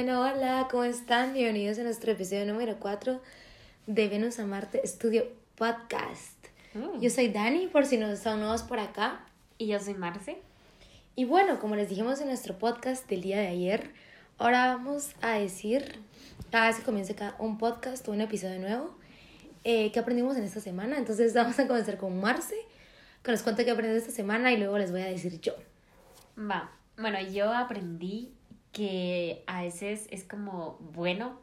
Bueno, hola, ¿cómo están? Bienvenidos a nuestro episodio número 4 de Venus a Marte Estudio Podcast. Mm. Yo soy Dani, por si no son nuevos por acá. Y yo soy Marce. Y bueno, como les dijimos en nuestro podcast del día de ayer, ahora vamos a decir, cada vez que comience un podcast o un episodio nuevo, eh, qué aprendimos en esta semana. Entonces vamos a comenzar con Marce, que nos cuente qué aprendió esta semana y luego les voy a decir yo. Va. Bueno, yo aprendí que a veces es como bueno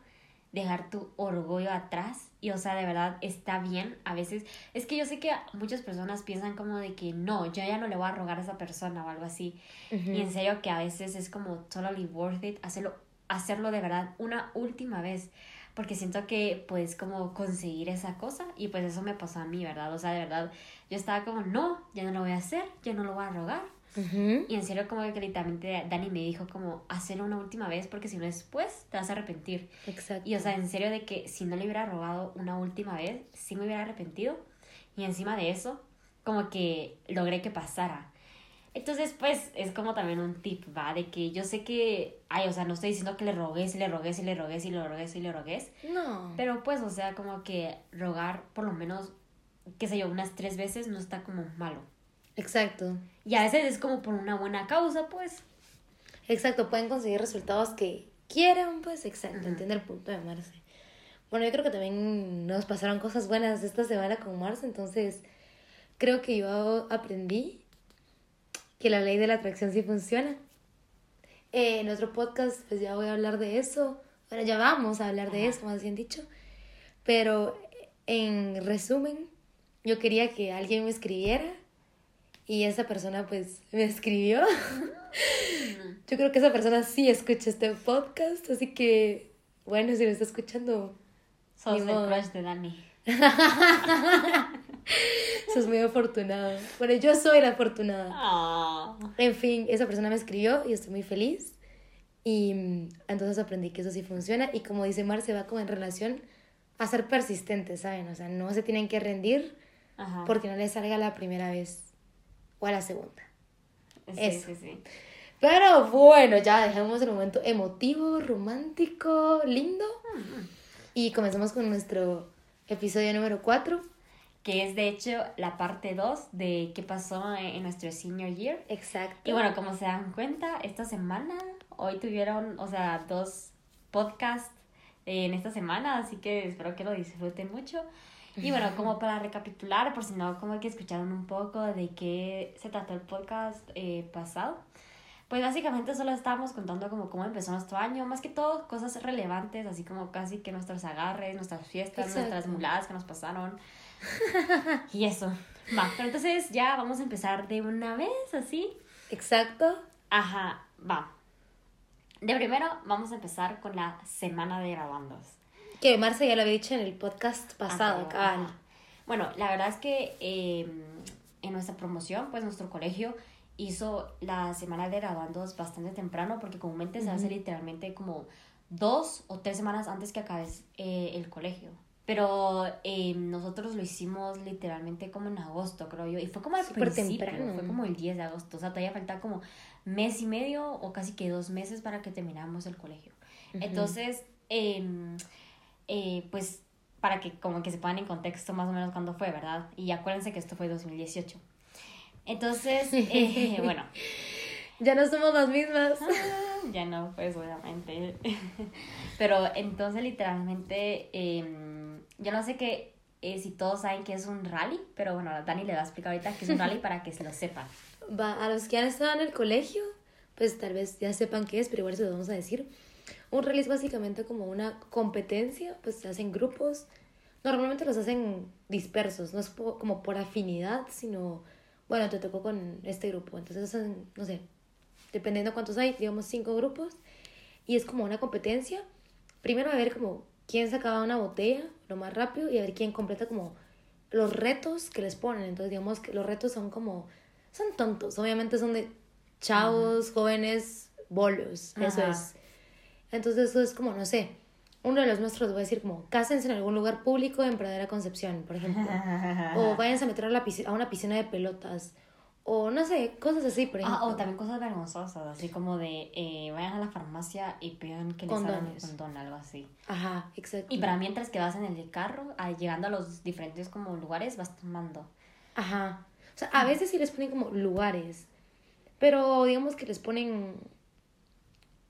dejar tu orgullo atrás y o sea de verdad está bien. A veces es que yo sé que muchas personas piensan como de que no yo ya no le voy a rogar a esa persona o algo así. Y en serio que a veces es como totally worth it hacerlo hacerlo de verdad una última vez porque siento que puedes como conseguir esa cosa y pues eso me pasó a mí verdad o sea de verdad yo estaba como no ya no lo voy a hacer yo no lo voy a rogar Ujú. y en serio como que literalmente Dani me dijo como hacerlo una última vez porque si no después te vas a arrepentir. Exacto. Y o sea, en serio de que si no le hubiera rogado una última vez, sí me hubiera arrepentido. Y encima de eso, como que logré que pasara. Entonces, pues, es como también un tip, ¿va? De que yo sé que, ay, o sea, no estoy diciendo que le rogues y le rogues y le rogues y le rogues y le rogues. No. Pero pues, o sea, como que rogar por lo menos, qué sé yo, unas tres veces no está como malo. Exacto. Y a veces es como por una buena causa, pues. Exacto, pueden conseguir resultados que quieran, pues exacto, Ujú. entiende el punto de Marce. Bueno, yo creo que también nos pasaron cosas buenas esta semana con Marce, entonces creo que yo aprendí que la ley de la atracción sí funciona. Eh, en nuestro podcast, pues ya voy a hablar de eso. Bueno, ya vamos a hablar de Ajá. eso, más bien dicho. Pero en resumen, yo quería que alguien me escribiera y esa persona pues me escribió. Yo creo que esa persona sí escucha este podcast, así que, bueno, si lo está escuchando, Sos el crush de Dani. sos muy afortunado. Bueno, yo soy la afortunada. Ah. En fin, esa persona me escribió y estoy muy feliz. Y mm, entonces aprendí que eso sí funciona. Y como dice Mar, se va como en relación a ser persistente, ¿saben? O sea, no se tienen que rendir Ajá. porque no les salga la primera vez a la segunda. Sí, eso. sí, sí. Pero bueno, ya dejamos el momento emotivo, romántico, lindo. Y comenzamos con nuestro episodio número 4. Que es de hecho la parte 2 de qué pasó en en nuestro senior year. Exacto. Y bueno, como se dan cuenta, esta semana, hoy tuvieron, o sea, dos podcasts en esta semana, así que espero que lo disfruten mucho. Y bueno, como para recapitular, por si no, como que escucharon un poco de qué se trató el podcast eh, pasado. Pues básicamente solo estábamos contando como cómo empezó nuestro año, más que todo cosas relevantes, así como casi que nuestros agarres, nuestras fiestas, Exacto. nuestras muladas que nos pasaron. y eso. Va, pero entonces ya vamos a empezar de una vez, así. Exacto. Ajá, va. De primero vamos a empezar con la semana de graduandos. Que Marce ya lo había dicho en el podcast pasado, cabal. Bueno, la verdad es que eh, en nuestra promoción, pues nuestro colegio hizo la semana de graduandos bastante temprano porque comúnmente se hace literalmente como dos o tres semanas antes que acabes eh, el colegio. Pero eh, nosotros lo hicimos literalmente como en agosto, creo yo. Y fue como al Súper principio, temprano. fue como el 10 de agosto. O sea, todavía falta como mes y medio o casi que dos meses para que termináramos el colegio. Entonces, em, eh, pues para que como que se pongan en contexto más o menos cuándo fue, ¿verdad? Y acuérdense que esto fue 2018. Entonces, eh, bueno, Ya no somos las mismas. Ah, ya no, pues obviamente. Pero entonces literalmente, em, yo no sé que eh, si todos saben que es un rally, pero bueno, Dani le va a explicar ahorita que es un rally para que se lo sepan. Va, a los que han estado en el colegio, pues tal vez ya sepan qué es, pero igual se lo vamos a decir. Un rally es básicamente como una competencia, pues se hacen grupos. Normalmente los hacen dispersos, no es po- como por afinidad, sino, bueno, te tocó con este grupo. Entonces hacen, no sé, dependiendo cuántos hay, digamos cinco grupos. Y es como una competencia. Primero a ver como quién sacaba una botella lo más rápido y a ver quién completa como los retos que les ponen. Entonces, digamos que los retos son como, son tontos, obviamente son de chavos, jóvenes, bolos, eso es. Entonces, eso es como, no sé, uno de los nuestros va a decir como, cásense en algún lugar público en Pradera Concepción, por ejemplo. o váyanse a meter a, la a una piscina de pelotas. O no sé, cosas así, por ejemplo. Ah, o también cosas vergonzosas, así como de eh, vayan a la farmacia y pidan que les hagan un condón, algo así. Ajá, exacto. Y para mientras que vas en el carro, ah, llegando a los diferentes como lugares, vas tomando. Ajá. O sea, a veces sí les ponen como lugares. Pero digamos que les ponen.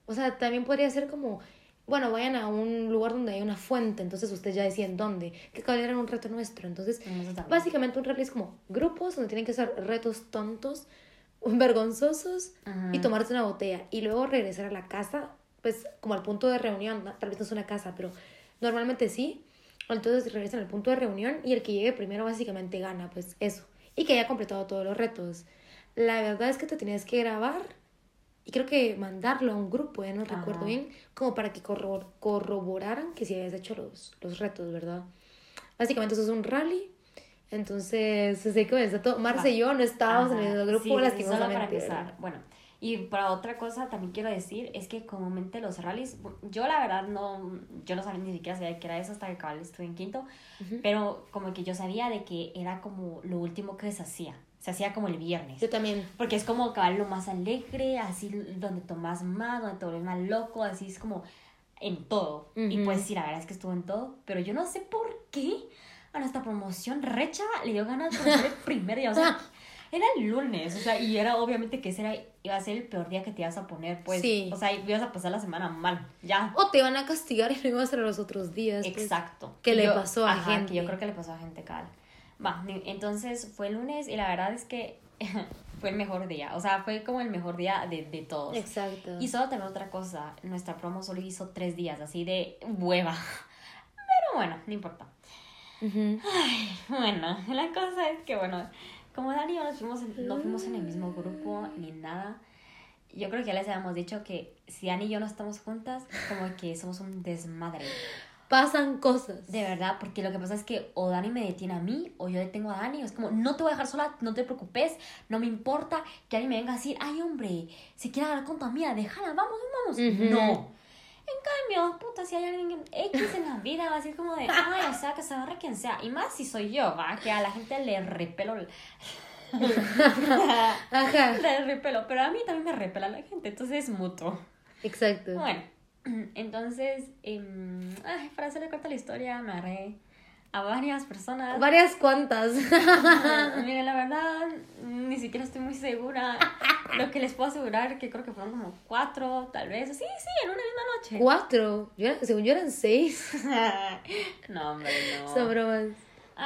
O sea, también podría ser como. Bueno, vayan a un lugar donde hay una fuente, entonces ustedes ya decían dónde. Que era un reto nuestro. Entonces, básicamente un rally es como grupos donde tienen que hacer retos tontos, vergonzosos Ajá. y tomarse una botella. Y luego regresar a la casa, pues como al punto de reunión. Tal vez no es una casa, pero normalmente sí. Entonces regresan al punto de reunión y el que llegue primero básicamente gana, pues eso. Y que haya completado todos los retos. La verdad es que te tenías que grabar y creo que mandarlo a un grupo, ya no Ajá. recuerdo bien, como para que corro- corroboraran que si habías hecho los, los retos, ¿verdad? Básicamente eso es un rally. Entonces, así comenzó todo. Marce y yo no estábamos en Ajá, el grupo, sí, Solo para lastimosamente. empezar. Bueno, y para otra cosa también quiero decir es que comúnmente los rallies, yo la verdad no, yo no sabía ni siquiera sabía que era eso hasta que cabal estuve en quinto, Ujú. pero como que yo sabía de que era como lo último que se hacía, se hacía como el viernes. Yo también. Porque es como lo más alegre, así donde tomas más, donde te vuelves más loco, así es como en todo. Y Ujú. pues sí, la verdad es que estuvo en todo, pero yo no sé por qué a nuestra promoción Recha le dio ganas de hacer el primer día, o sea, era el lunes, o sea, y era obviamente que ese era, iba a ser el peor día que te ibas a poner, pues, Sí. o sea, ibas a pasar la semana mal, ya. O te van a castigar y no iban a ser los otros días. pues. Exacto. que Y le yo- pasó a ajá, gente. Que yo creo que le pasó a gente, cabal. Va, entonces fue el lunes y la verdad es que fue el mejor día. O sea, fue como el mejor día de, de todos. Exacto. Y solo también otra cosa, nuestra promo solo hizo tres días, así de hueva. Pero bueno, no importa. Bueno, la cosa es que, bueno, como Dani y yo nos fuimos en- no fuimos en el mismo grupo ni nada, yo creo que ya les habíamos dicho que si Dani y yo no estamos juntas, como que somos un desmadre. Pasan cosas. De verdad, porque lo que pasa es que o Dani me detiene a mí o yo detengo a Dani. Es como, no te voy a dejar sola, no te preocupes, no me importa que alguien me venga a decir, ay hombre, se quiere hablar con tu amiga, déjala, vamos, vamos. Ujú. No. En cambio, puta, si hay alguien X en la vida, va a decir como de, ay, o sea, que se agarre quien sea. Y más si soy yo, va, que a la gente le repelo. el- Ajá. le repelo, pero a mí también me repela la gente, entonces es mutuo. Exacto. Bueno, entonces, em, ay, para hacerle corta la historia, me agarré a varias personas. Varias cuantas. Mira, la verdad, ni siquiera estoy muy segura. Lo que les puedo asegurar, que creo que fueron como cuatro, tal vez. Sí, sí, en una misma noche. Cuatro. Yo según yo eran seis. no, hombre, no. Son bromas.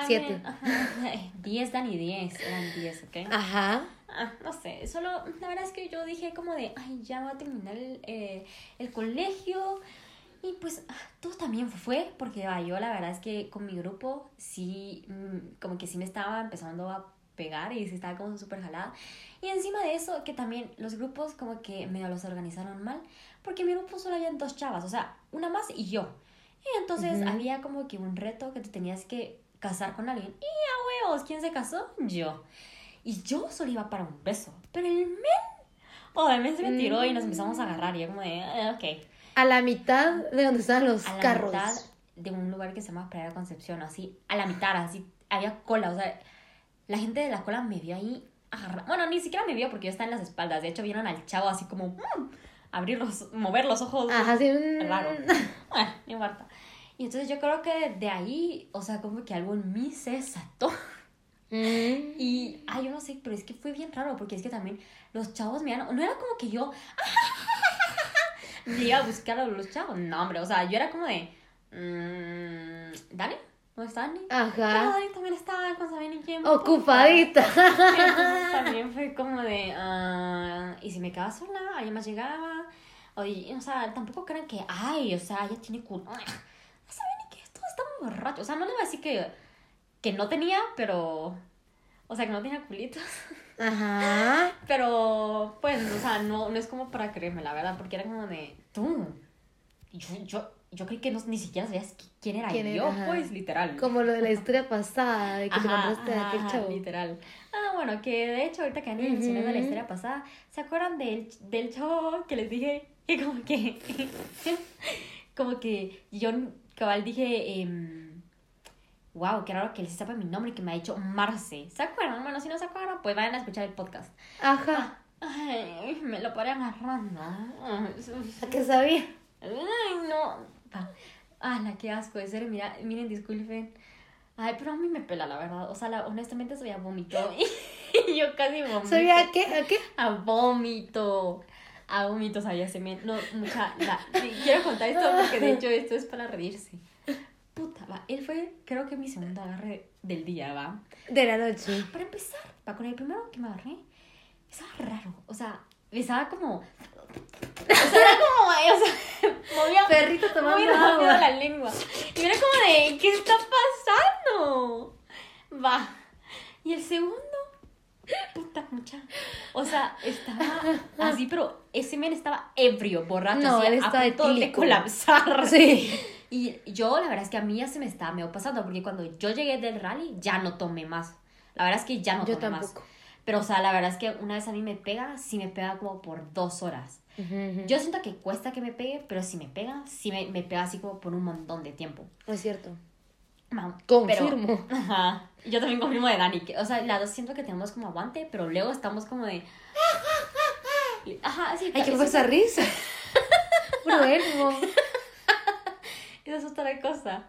Siete. bien, ajá. Diez, Dani, diez. Eran diez, ¿ok? Ajá. Ah, no sé, solo la verdad es que yo dije como de, ay, ya va a terminar el, eh, el colegio. Y pues ah, todo también fue, porque ah, yo la verdad es que con mi grupo sí, mm, como que sí me estaba empezando a pegar y sí estaba como súper jalada. Y encima de eso, que también los grupos como que medio los organizaron mal, porque en mi grupo solo había dos chavas, o sea, una más y yo. Y entonces Ujú. había como que un reto que te tenías que casar con alguien. Y a huevos, ¿quién se casó? Yo. Y yo solo iba para un beso. Pero el men. Oh, el men se me tiró y nos empezamos a agarrar. Y yo, como de, "Ah, ok. A la mitad de donde estaban los A la carros. mitad de un lugar que se llama Playa Concepción, así, a la mitad, así, había cola. O sea, la gente de la cola me vio ahí agarrar. Bueno, ni siquiera me vio porque yo estaba en las espaldas. De hecho, vieron al chavo así como, "Mm", abrir los, mover los ojos. Ajá, sí. mm. Raro. Bueno, no importa. Y entonces yo creo que de ahí, o sea, como que algo en mí se desató. Mm. Y, ay, yo no sé, pero es que fue bien raro, porque es que también los chavos me no era como que yo me iba a buscar a los chavos, no, hombre, o sea, yo era como de, mmm, ¿Dani? ¿Dónde está Dani? Ajá. Dani también estaba con saber ni quién. Ocupadita. Entonces también fue como de, ah, y si me quedaba sola, alguien más llegaba, o, y- o sea, tampoco crean que, ay, o sea, ella tiene culo. No saben ni que todos estamos borrachos, o sea, no le voy a decir que, que no tenía, pero, o sea, que no tenía culitos. Ajá. Pero, pues, o sea, no, no es como para creerme, la verdad, porque era como de, tú, yo, yo, yo creí que no, ni siquiera sabías qui- quién era ¿Quién era? yo, Ajá. pues, literal. Como lo de la historia pasada, de que te Ajá, a aquel ajá, chavo. literal. Ah, bueno, que de hecho, ahorita que Ani mencionó de la Ujú. historia pasada, ¿se acuerdan del, del chavo que les dije? Que como que. como que yo cabal dije. em, wow, qué raro que él sepa mi nombre y que me ha dicho Marce. ¿Se acuerdan? Bueno, si no se acuerdan, pues vayan a escuchar el podcast. Ajá. Ay, me lo paré agarrando. ¿A qué sabía? Ay, no. Pa. Ala, qué asco. De serio, mira, miren, disculpen. Ay, pero a mí me pela, la verdad. O sea, la- honestamente sabía vómito. Y yo casi vomito. ¿Sabía a qué? ¿A qué? A vómito. A vómito sabía semen. No, mucha. La, quiero contar esto porque de hecho esto es para reírse. Puta, va. Él fue, creo que mi segundo agarre del día, va. De la noche. Para empezar, va con el primero que me agarré. Estaba raro. O sea, estaba como. O sea, era como. O sea, movía. Perrito tomando agua. la lengua. Y era como de, ¿qué está pasando? Va. Y el segundo, puta mucha. O sea, estaba así, pero ese men estaba ebrio, borracho, No, así, él a estaba punto de etílico. colapsar. Sí. Y yo, la verdad es que a mí ya se me estaba medio pasando, porque cuando yo llegué del rally, ya no tomé más. La verdad es que ya no Yo tomé más. tampoco. Pero, o sea, la verdad es que una vez a mí me pega, sí me pega como por dos horas. Ujú, ujú. Yo siento que cuesta que me pegue, pero si me pega, sí me, me pega así como por un montón de tiempo. Es cierto. Confirmo. Pero, ajá. Yo también confirmo de Dani. Que, o sea, las dos siento que tenemos como aguante, pero luego estamos como de. Ajá, sí. Ay, ¿qué esa risa? Elmo. Esa es otra cosa.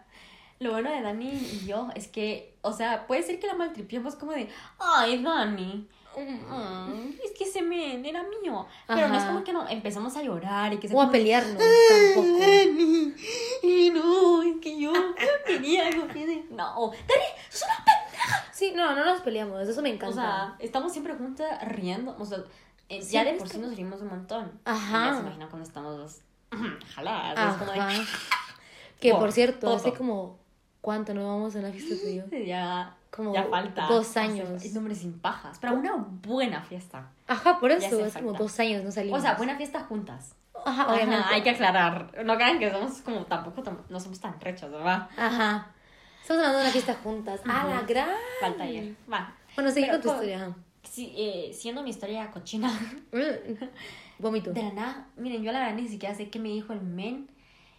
Lo bueno de Dani y yo es que, o sea, puede ser que la maltripiemos como de, ay, Dani, mm, es que ese men era mío. Pero no es Ajá. como que no, empezamos a llorar y que se O a pelearnos "Ay, tampoco. Dani, y no, es que yo quería algo que de- No, Dani, sos una pendeja. Sí, no, no nos peleamos. Eso me encanta. O sea, estamos siempre juntas riendo. O sea, eh, ya de por sí nos rimos un montón. Ajá. Ya se imaginan cuando estamos dos jaladas. Es como de, Ajá. Que por Por cierto, todo. hace como. ¿Cuánto no vamos a la fiesta tuyo? Ya, Como ya falta. dos años. Es nombre sin pajas. Pero una buena fiesta. Ajá, por eso. Es como dos años no salimos. O sea, buena fiesta juntas. Ajá, Ajá, obviamente. hay que aclarar. No crean que somos como tampoco tam- no somos tan rechos, ¿verdad? Ajá. Estamos hablando de una fiesta juntas. ¡Ah, la gran! Falta ayer. Va. Bueno, seguí con tu historia. ajá. Sí, eh, siendo mi historia cochina. Mm. Vómito. De la nada, miren, yo la verdad ni siquiera sé qué me dijo el men.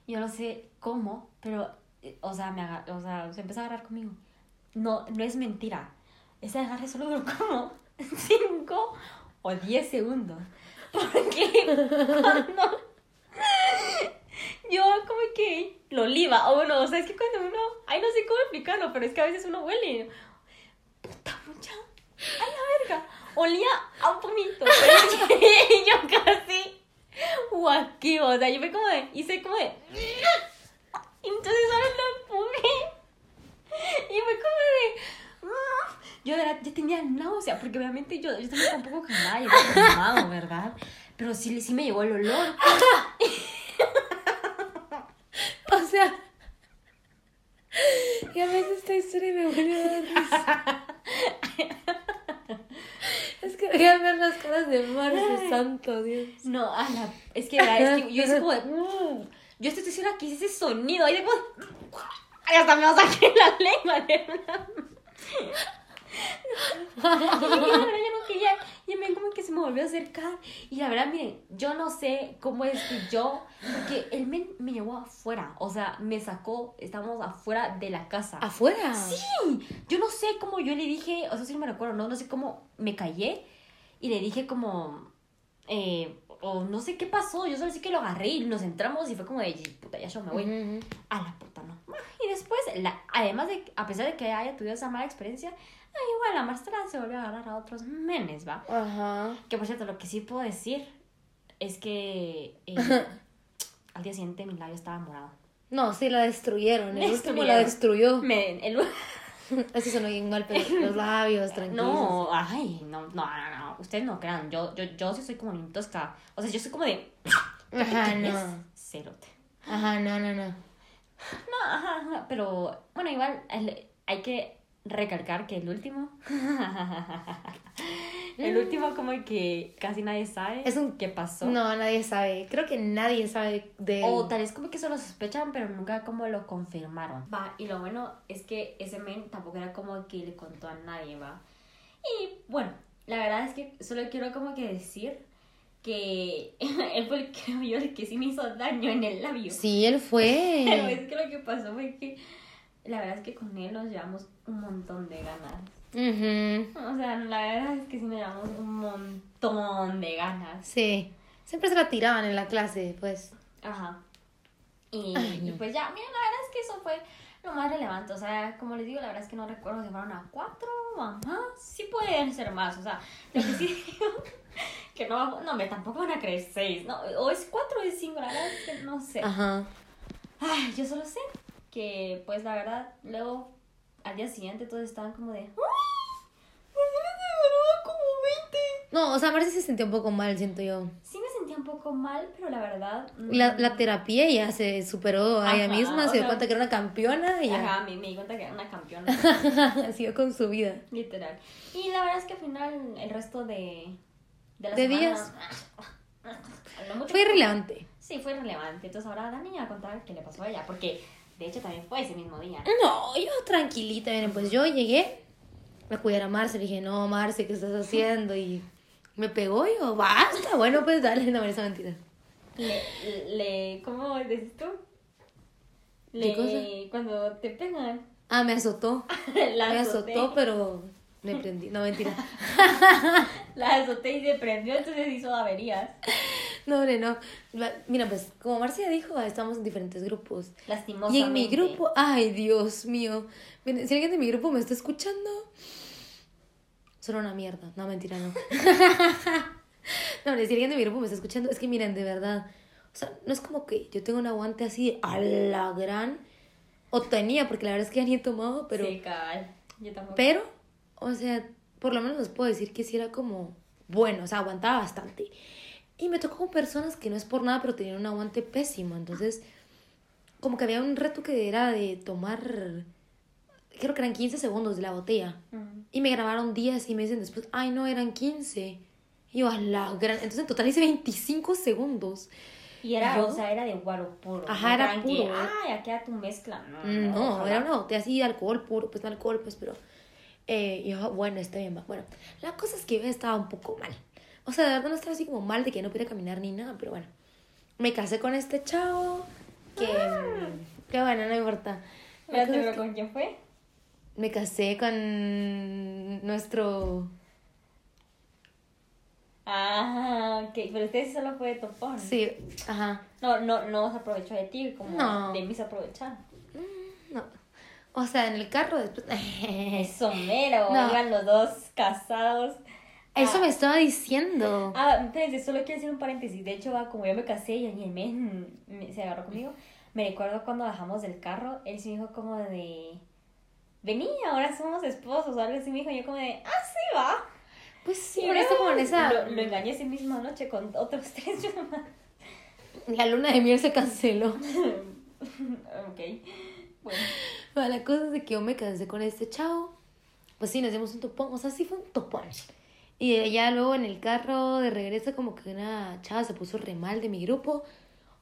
Yo no sé cómo, pero, o sea, me aga- o sea, se empezó a agarrar conmigo. No, no es mentira. Ese agarre solo duró como 5 o 10 segundos. Porque cuando yo como que lo oliva, o bueno, o sea, es que cuando uno, ay, no sé cómo explicarlo, pero es que a veces uno huele. Puta mucha, a la verga. Olía a vómito, pero y yo casi guaqueo, o sea, yo fue como de, hice como de, y entonces ahora lo fumé. Y fue como de, "Mm". yo de verdad, ya tenía náusea, porque obviamente yo, yo un poco calmada y había fumado, ¿verdad? Pero sí, sí me llegó el olor. O sea. Y a veces esta historia me vuelve a dar risa. Es que voy a ver las caras de Marce, santo Dios. No, a la, es que, verdad es que yo hice como de, "Mm". yo estoy segura que hice ese sonido, y de como, ay, hasta me saqué la lengua, de Y la verdad yo no quería, y me como que se me volvió a acercar, y la verdad, miren, yo no sé cómo es que yo, porque él me, me llevó afuera, o sea, me sacó, estábamos afuera de la casa. ¿Afuera? Sí, yo no sé cómo yo le dije, o sea, sí no me recuerdo, no, no sé cómo me callé y le dije como, eh, o no sé qué pasó, yo solo sé que lo agarré y nos entramos y fue como de, puta, ya yo me voy. A la puta, no. Y después, la, además de, a pesar de que haya tenido esa mala experiencia, ah, igual la Marcela se volvió a agarrar a otros menes, ¿va? Ajá. Que por cierto, lo que sí puedo decir es que eh, al día siguiente mi labio estaba morado. No, sí, la destruyeron. El último Destruyeron. la destruyó. Me, el, Eso sonó bien mal, pero los labios, tranquilos. No, ay, no, no, no, no, ustedes no crean, yo, yo, yo sí soy como bien tosca, o sea, yo soy como de... Ajá, no. Cerote. Ajá, no, no, no. No, ajá, ajá, pero, bueno, igual el- hay que recalcar que el último, el último como que casi nadie sabe Es un- qué pasó. No, nadie sabe. Creo que nadie sabe de él. O tal vez como que solo sospechan, pero nunca como lo confirmaron. Va, y lo bueno es que ese men tampoco era como que le contó a nadie, va. Y bueno, la verdad es que solo quiero como que decir que él fue el que, yo, el que sí me hizo daño en el labio. Sí, él Pero fue. es que lo que pasó fue que la verdad es que con él nos llevamos un montón de ganas. Ujú. O sea, la verdad es que sí nos llevamos un montón de ganas. Sí. Siempre se la tiraban en la clase, pues. Ajá. Y, Ay, y no. pues ya, mira, la verdad es que eso fue lo más relevante. O sea, como les digo, la verdad es que no recuerdo si fueron a cuatro o a más. Sí pueden ser más. O sea, lo que sí digo, que no, no, me tampoco van a creer seis. No, o es cuatro o es cinco, la verdad es que no sé. Ajá. Ay, yo solo sé que, pues la verdad, luego al día siguiente todos estaban como de. ¡Ay! ¿Por qué no se graduó como 20? No, o sea, Marcia se sentía un poco mal, siento yo. Sí me sentía un poco mal, pero la verdad. La, la terapia ya se superó a ella misma, se dio sea- cuenta que era una campeona y ya Ajá, me, me di cuenta que era una campeona, siguió con su vida. literal. Y la verdad es que al final, el resto de. De, la De semana, días. mucho- Fue irrelevante. Sí, fue relevante. Entonces ahora Dani me va a contar qué le pasó a ella, porque de hecho también fue ese mismo día. No, yo tranquilita, miren, pues yo llegué a cuidar a Marce, le dije, no, Marce, ¿qué estás haciendo? Y me pegó y yo, basta, bueno, pues dale, no, esa mentira. Le, le, ¿cómo decís tú? ¿Qué Le, cosa? cuando te pegan, Ah, me azotó, la me azoté, azotó, pero me prendí, no, mentira. la azoté y se prendió, entonces hizo averías. No, hombre, no. Mira, pues, como Marcia dijo, estamos en diferentes grupos. Lastimosamente. Y en mi grupo, ay, Dios mío. Miren, si alguien de mi grupo me está escuchando, son una mierda. No, mentira, no. no, hombre, si alguien de mi grupo me está escuchando, es que miren, de verdad. O sea, no es como que yo tengo un aguante así a la gran. O tenía, porque la verdad es que ya ni he tomado, pero. Sí, cabal. Yo tampoco. Pero, o sea, por lo menos les puedo decir que sí era como bueno, o sea, aguantaba bastante. Y me tocó con personas que no es por nada, pero tenían un aguante pésimo. Entonces, como que había un reto que era de tomar, creo que eran 15 segundos de la botella. Y me grabaron 10 y me dicen después, ay, no, eran 15. Y yo, a la gran... Entonces, en total hice 25 segundos. Y era, ¿Yo? o sea, era de guaro puro. Ajá, no era que, puro, ¿eh? Ay, aquí a tu mezcla. No, Mm, No, ojalá. era una botella así de alcohol puro, pues no alcohol, pues, pero... Eh, yo, bueno, está bien. Bueno, la cosa es que yo estaba un poco mal. O sea, de verdad no estaba así como mal de que no pudiera caminar ni nada, pero bueno. Me casé con este chavo, que... Que bueno, no importa. La es pero que ¿con quién fue? me casé con nuestro... Ah, ok. Pero sí solo fue de topón. Sí, ajá. No, no, no se aprovechó de ti como No. de mí se aprovecharon. No. O sea, en el carro después... Eso mero. No. Iban los dos casados. Eso Ah. me estaba diciendo. Ah, espérense, solo quiero hacer un paréntesis. De hecho, va, como yo me casé y el men me- se agarró conmigo, me recuerdo cuando bajamos del carro, él sí me dijo como de... Vení, ahora somos esposos o algo así. Me dijo yo como de, ah, sí, va. Pues sí, Y pero está como en luego esa... Lo, lo engañé esa misma noche con otros tres. La luna de miel se canceló. ok. Bueno. Bueno, la cosa es de que yo me casé con este chavo. Pues sí, nos dimos un topón. O sea, sí fue un topón. Y ya luego en el carro de regreso como que una chava se puso re mal de mi grupo.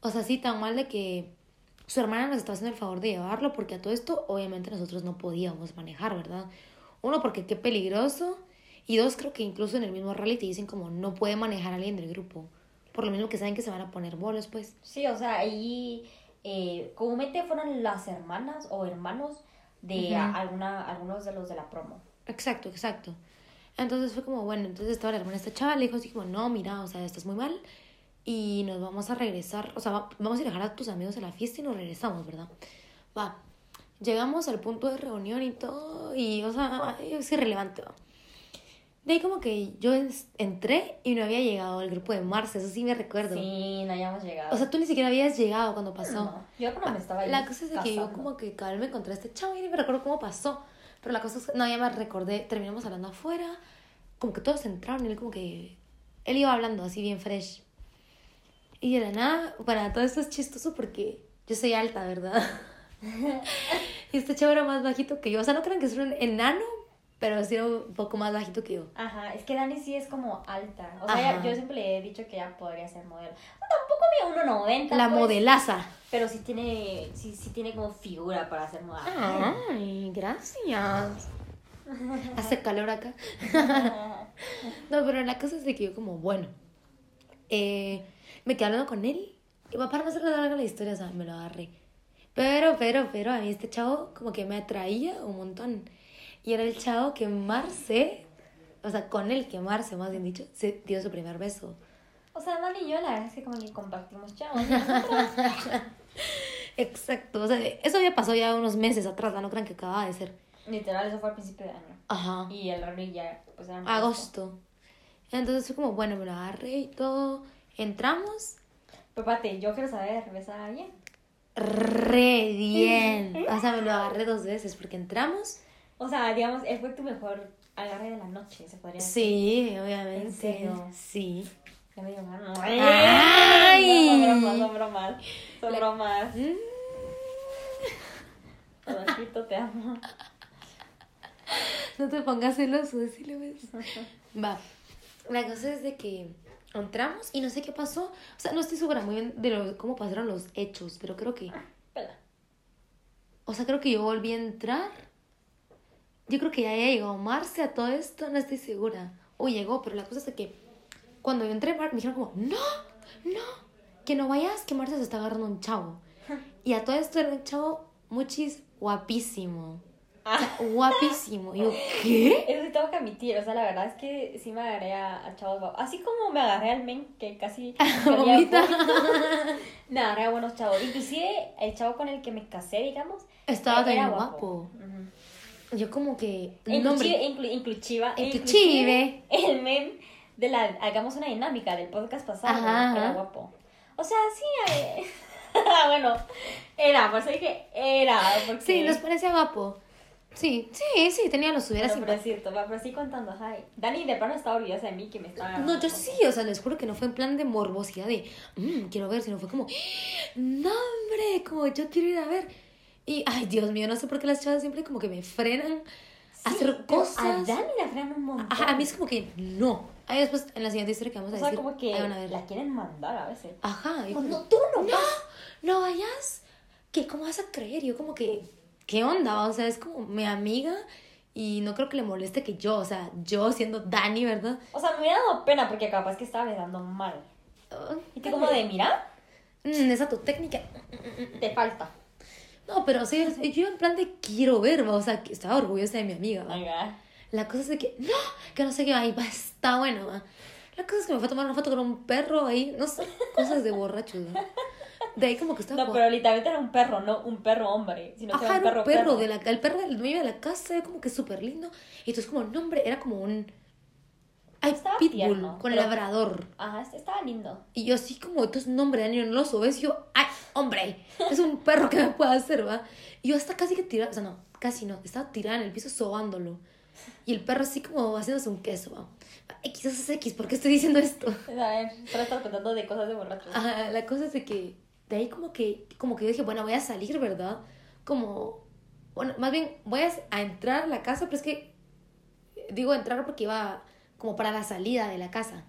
O sea, sí, tan mal de que su hermana nos estaba haciendo el favor de llevarlo porque a todo esto obviamente nosotros no podíamos manejar, ¿verdad? Uno, porque qué peligroso. Y dos, creo que incluso en el mismo rally te dicen como no puede manejar a alguien del grupo. Por lo mismo que saben que se van a poner bolos, pues. Sí, o sea, ahí eh, comúnmente fueron las hermanas o hermanos de alguna, algunos de los de la promo. Exacto, exacto. Entonces fue como, bueno, entonces estaba la hermana de esta chava, le dijo así como, no, mira, o sea, estás muy mal y nos vamos a regresar, o sea, va- vamos a ir a dejar a tus amigos a la fiesta y nos regresamos, ¿verdad? Va, llegamos al punto de reunión y todo y, o sea, es irrelevante, va. De ahí como que yo entré y no había llegado el grupo de Marce, eso sí me recuerdo. Sí, no habíamos llegado. O sea, tú ni siquiera habías llegado cuando pasó. no, yo cuando me estaba ahí La cosa es de que yo casando. como que cada vez me encontré a este chavo y ni me recuerdo cómo pasó. Pero la cosa es que, no, ya me recordé, terminamos hablando afuera, como que todos entraron y él como que, él iba hablando así bien fresh. Y de la nada, bueno, todo esto es chistoso porque yo soy alta, ¿verdad? y este chavo era más bajito que yo. O sea, no crean que es un enano, pero sí era un poco más bajito que yo. Ajá, es que Dani sí es como alta. O sea, yo siempre le he dicho que ella podría ser modelo. No, tampoco mide 1.90. La pues, modelaza. Pero sí tiene, sí, sí tiene como figura para ser modelo. Ay, gracias. Hace calor acá. No, pero la cosa es de que yo como, bueno, eh, me quedé hablando con él. Y para no hacer larga la historia, o sea, me lo agarré. Pero, pero, pero, a mí este chavo como que me atraía un montón. Y era el chavo que Marce, o sea, con el que Marce, más bien dicho, se dio su primer beso. O sea, Dani y yo, la verdad es que como que compartimos chavos. Exacto, o sea, eso ya pasó ya unos meses atrás, ¿no? no crean que acababa de ser. Literal, eso fue al principio de año. Ajá. Y el rally ya, pues era Agosto. Entonces fue como, bueno, me lo agarré y todo. Entramos. Pero pate, yo quiero saber, ¿besaba bien? Re bien. O sea, me lo agarré dos veces porque entramos. O sea, digamos, él fue tu mejor agarre de la noche, se podría decir. Sí, obviamente. ¿En serio? Sí. Ya me dio ganas. ¡Ay! Son bromas, son bromas. Son bromas. Mm. Te amo. No te pongas celoso, decirle ves. Va. La cosa es de que entramos y no sé qué pasó. O sea, no estoy segura muy bien de lo- cómo pasaron los hechos, pero creo que. O sea, creo que yo volví a entrar. Yo creo que ya había llegado Marce a todo esto, no estoy segura. O llegó, pero la cosa es de que cuando yo entré, me dijeron como, no, no, que no vayas, que Marce se está agarrando un chavo. Y a todo esto era un chavo muchis guapísimo. Ah. Guapísimo. Y yo, ¿qué? Eso sí tengo que admitir, o sea, la verdad es que sí me agarré a, a chavos guapos. Así como me agarré al men que casi Vomita. me agarré a buenos chavos. Inclusive el chavo con el que me casé, digamos, Estaba tan guapo. Yo como que... Inclusive, No, hombre. inclu- inclusiva, Inclusive. el men de la hagamos una dinámica del podcast pasado Ajá, era ajá. guapo. O sea, sí, eh, bueno, era, por eso dije era, porque Sí, nos parecía guapo. Sí, sí, sí, tenía lo suyo, era Bueno, pero es cierto, pero sí contando, ajá. Dani de plano estaba orgullosa de mí que me estaba No, yo sí, o sea, les juro que no fue en plan de morbosidad de, "Mm, quiero ver, sino fue como, no, hombre, como yo quiero ir a ver. Y, ay, Dios mío, no sé por qué las chavas siempre como que me frenan hacer cosas. A Dani la frenan un montón. Ajá, a mí es como que no. Ahí después, en la siguiente historia que vamos O a sea, decir, como que ahí van a ver. la quieren mandar a veces. Ajá. y No, como, no, tú no no, no vayas. ¿Qué? ¿Cómo vas a creer? Yo como que, ¿qué onda? O sea, es como mi amiga y no creo que le moleste que yo, o sea, yo siendo Dani, ¿verdad? O sea, me hubiera dado pena porque capaz que estaba besando mal. Ah, Y tú como de, mira, Mm, esa tu técnica. te falta. No, pero sí, yo en plan de quiero ver, ¿va? o sea, que estaba orgullosa de mi amiga. ¿va? La cosa es de que, no, que no sé qué, ahí va, está bueno. ¿va? La cosa es que me fue a tomar una foto con un perro ahí, no sé, cosas de borrachos. ¿va? De ahí como que estaba... No, pero literalmente era un perro, no un perro hombre, sino que era un perro un perro, de la, el perro del dueño de la casa, era como que súper lindo. Y entonces como, no, hombre, era como un... Ay, Estaba pitbull, tierno, con pero- labrador. Ajá, estaba lindo. Y yo así como, entonces, no, hombre, Dani, no lo subes. Y yo, ay, hombre, es un perro que me puede hacer, ¿va? Y yo hasta casi que tirada, o sea, no, casi no, estaba tirada en el piso sobándolo. Y el perro así como haciéndose un queso, ¿va? X, eso es X, ¿por qué estoy diciendo esto? A ver, solo estaba contando de cosas de borrachos. Ajá, la cosa es de que de ahí como que como que yo dije, bueno, voy a salir, ¿verdad? Como bueno, más bien voy a, a entrar a la casa, pero es que digo entrar porque iba como para la salida de la casa.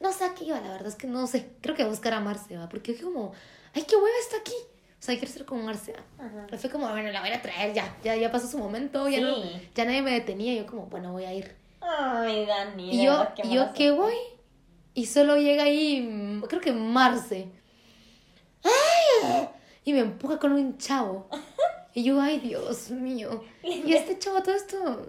No sé a qué iba, la verdad es que no sé. Creo que a buscar a Marce, ¿va? Porque dije como, ay, qué hueva está aquí. O sea, quiero estar con Marce. ¿va? Ajá. Fue como, bueno, la voy a traer ya. Ya, ya pasó su momento, ya, no, ya nadie me detenía. Yo como, bueno, voy a ir. Ay, Dani. Y yo, qué yo que voy y solo llega ahí, creo que Marce. ¡Ay! Y me empuja con un chavo. Y yo, ay, Dios mío. Y este chavo, todo esto.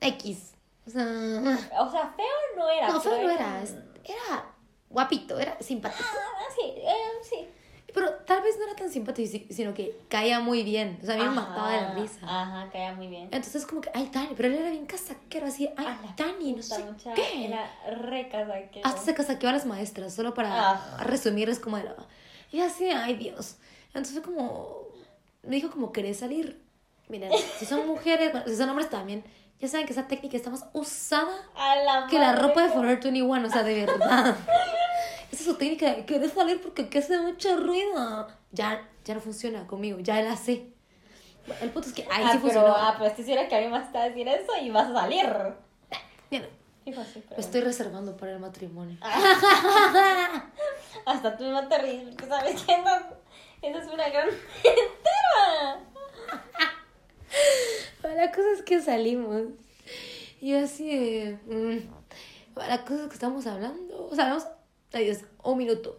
X. O sea, no, O sea, feo no era. feo pero no era. Era guapito, era simpático. Ah, sí, eh, sí. Pero tal vez no era tan simpático, si- sino que caía muy bien. O sea, a mí me mataba de la Ajá, risa. Ajá, caía muy bien. Entonces, como que, ay, Dani, pero él era bien casaquero, así, ay, A la Dani, no sé mucha- qué. Era re casaquero. Hasta se casaqueó a las maestras, solo para Ah. resumir, es como era. Y así, ay Dios. Entonces como, me dijo como, ¿querés salir? Miren, si son mujeres, bueno, si son hombres también, ya saben que esa técnica está más usada A la que la ropa de Forever 21, o sea, de verdad. Esa es su técnica de, ¿querés salir porque aquí hace mucho ruido? Ya, ya no funciona conmigo, ya la sé. El punto es que, ay, ah, sí pero, funcionó. ah, pero estoy segura que alguien más va a decir eso y vas a salir. Mira, pero... me estoy reservando para el matrimonio. Hasta tú no te ríes porque sabes que esa, esa es una gran mentira. Bueno, La cosa es que salimos. Y yo así de... mm, La cosa es que estamos hablando. O sea, hablamos... Ay Dios, un minuto.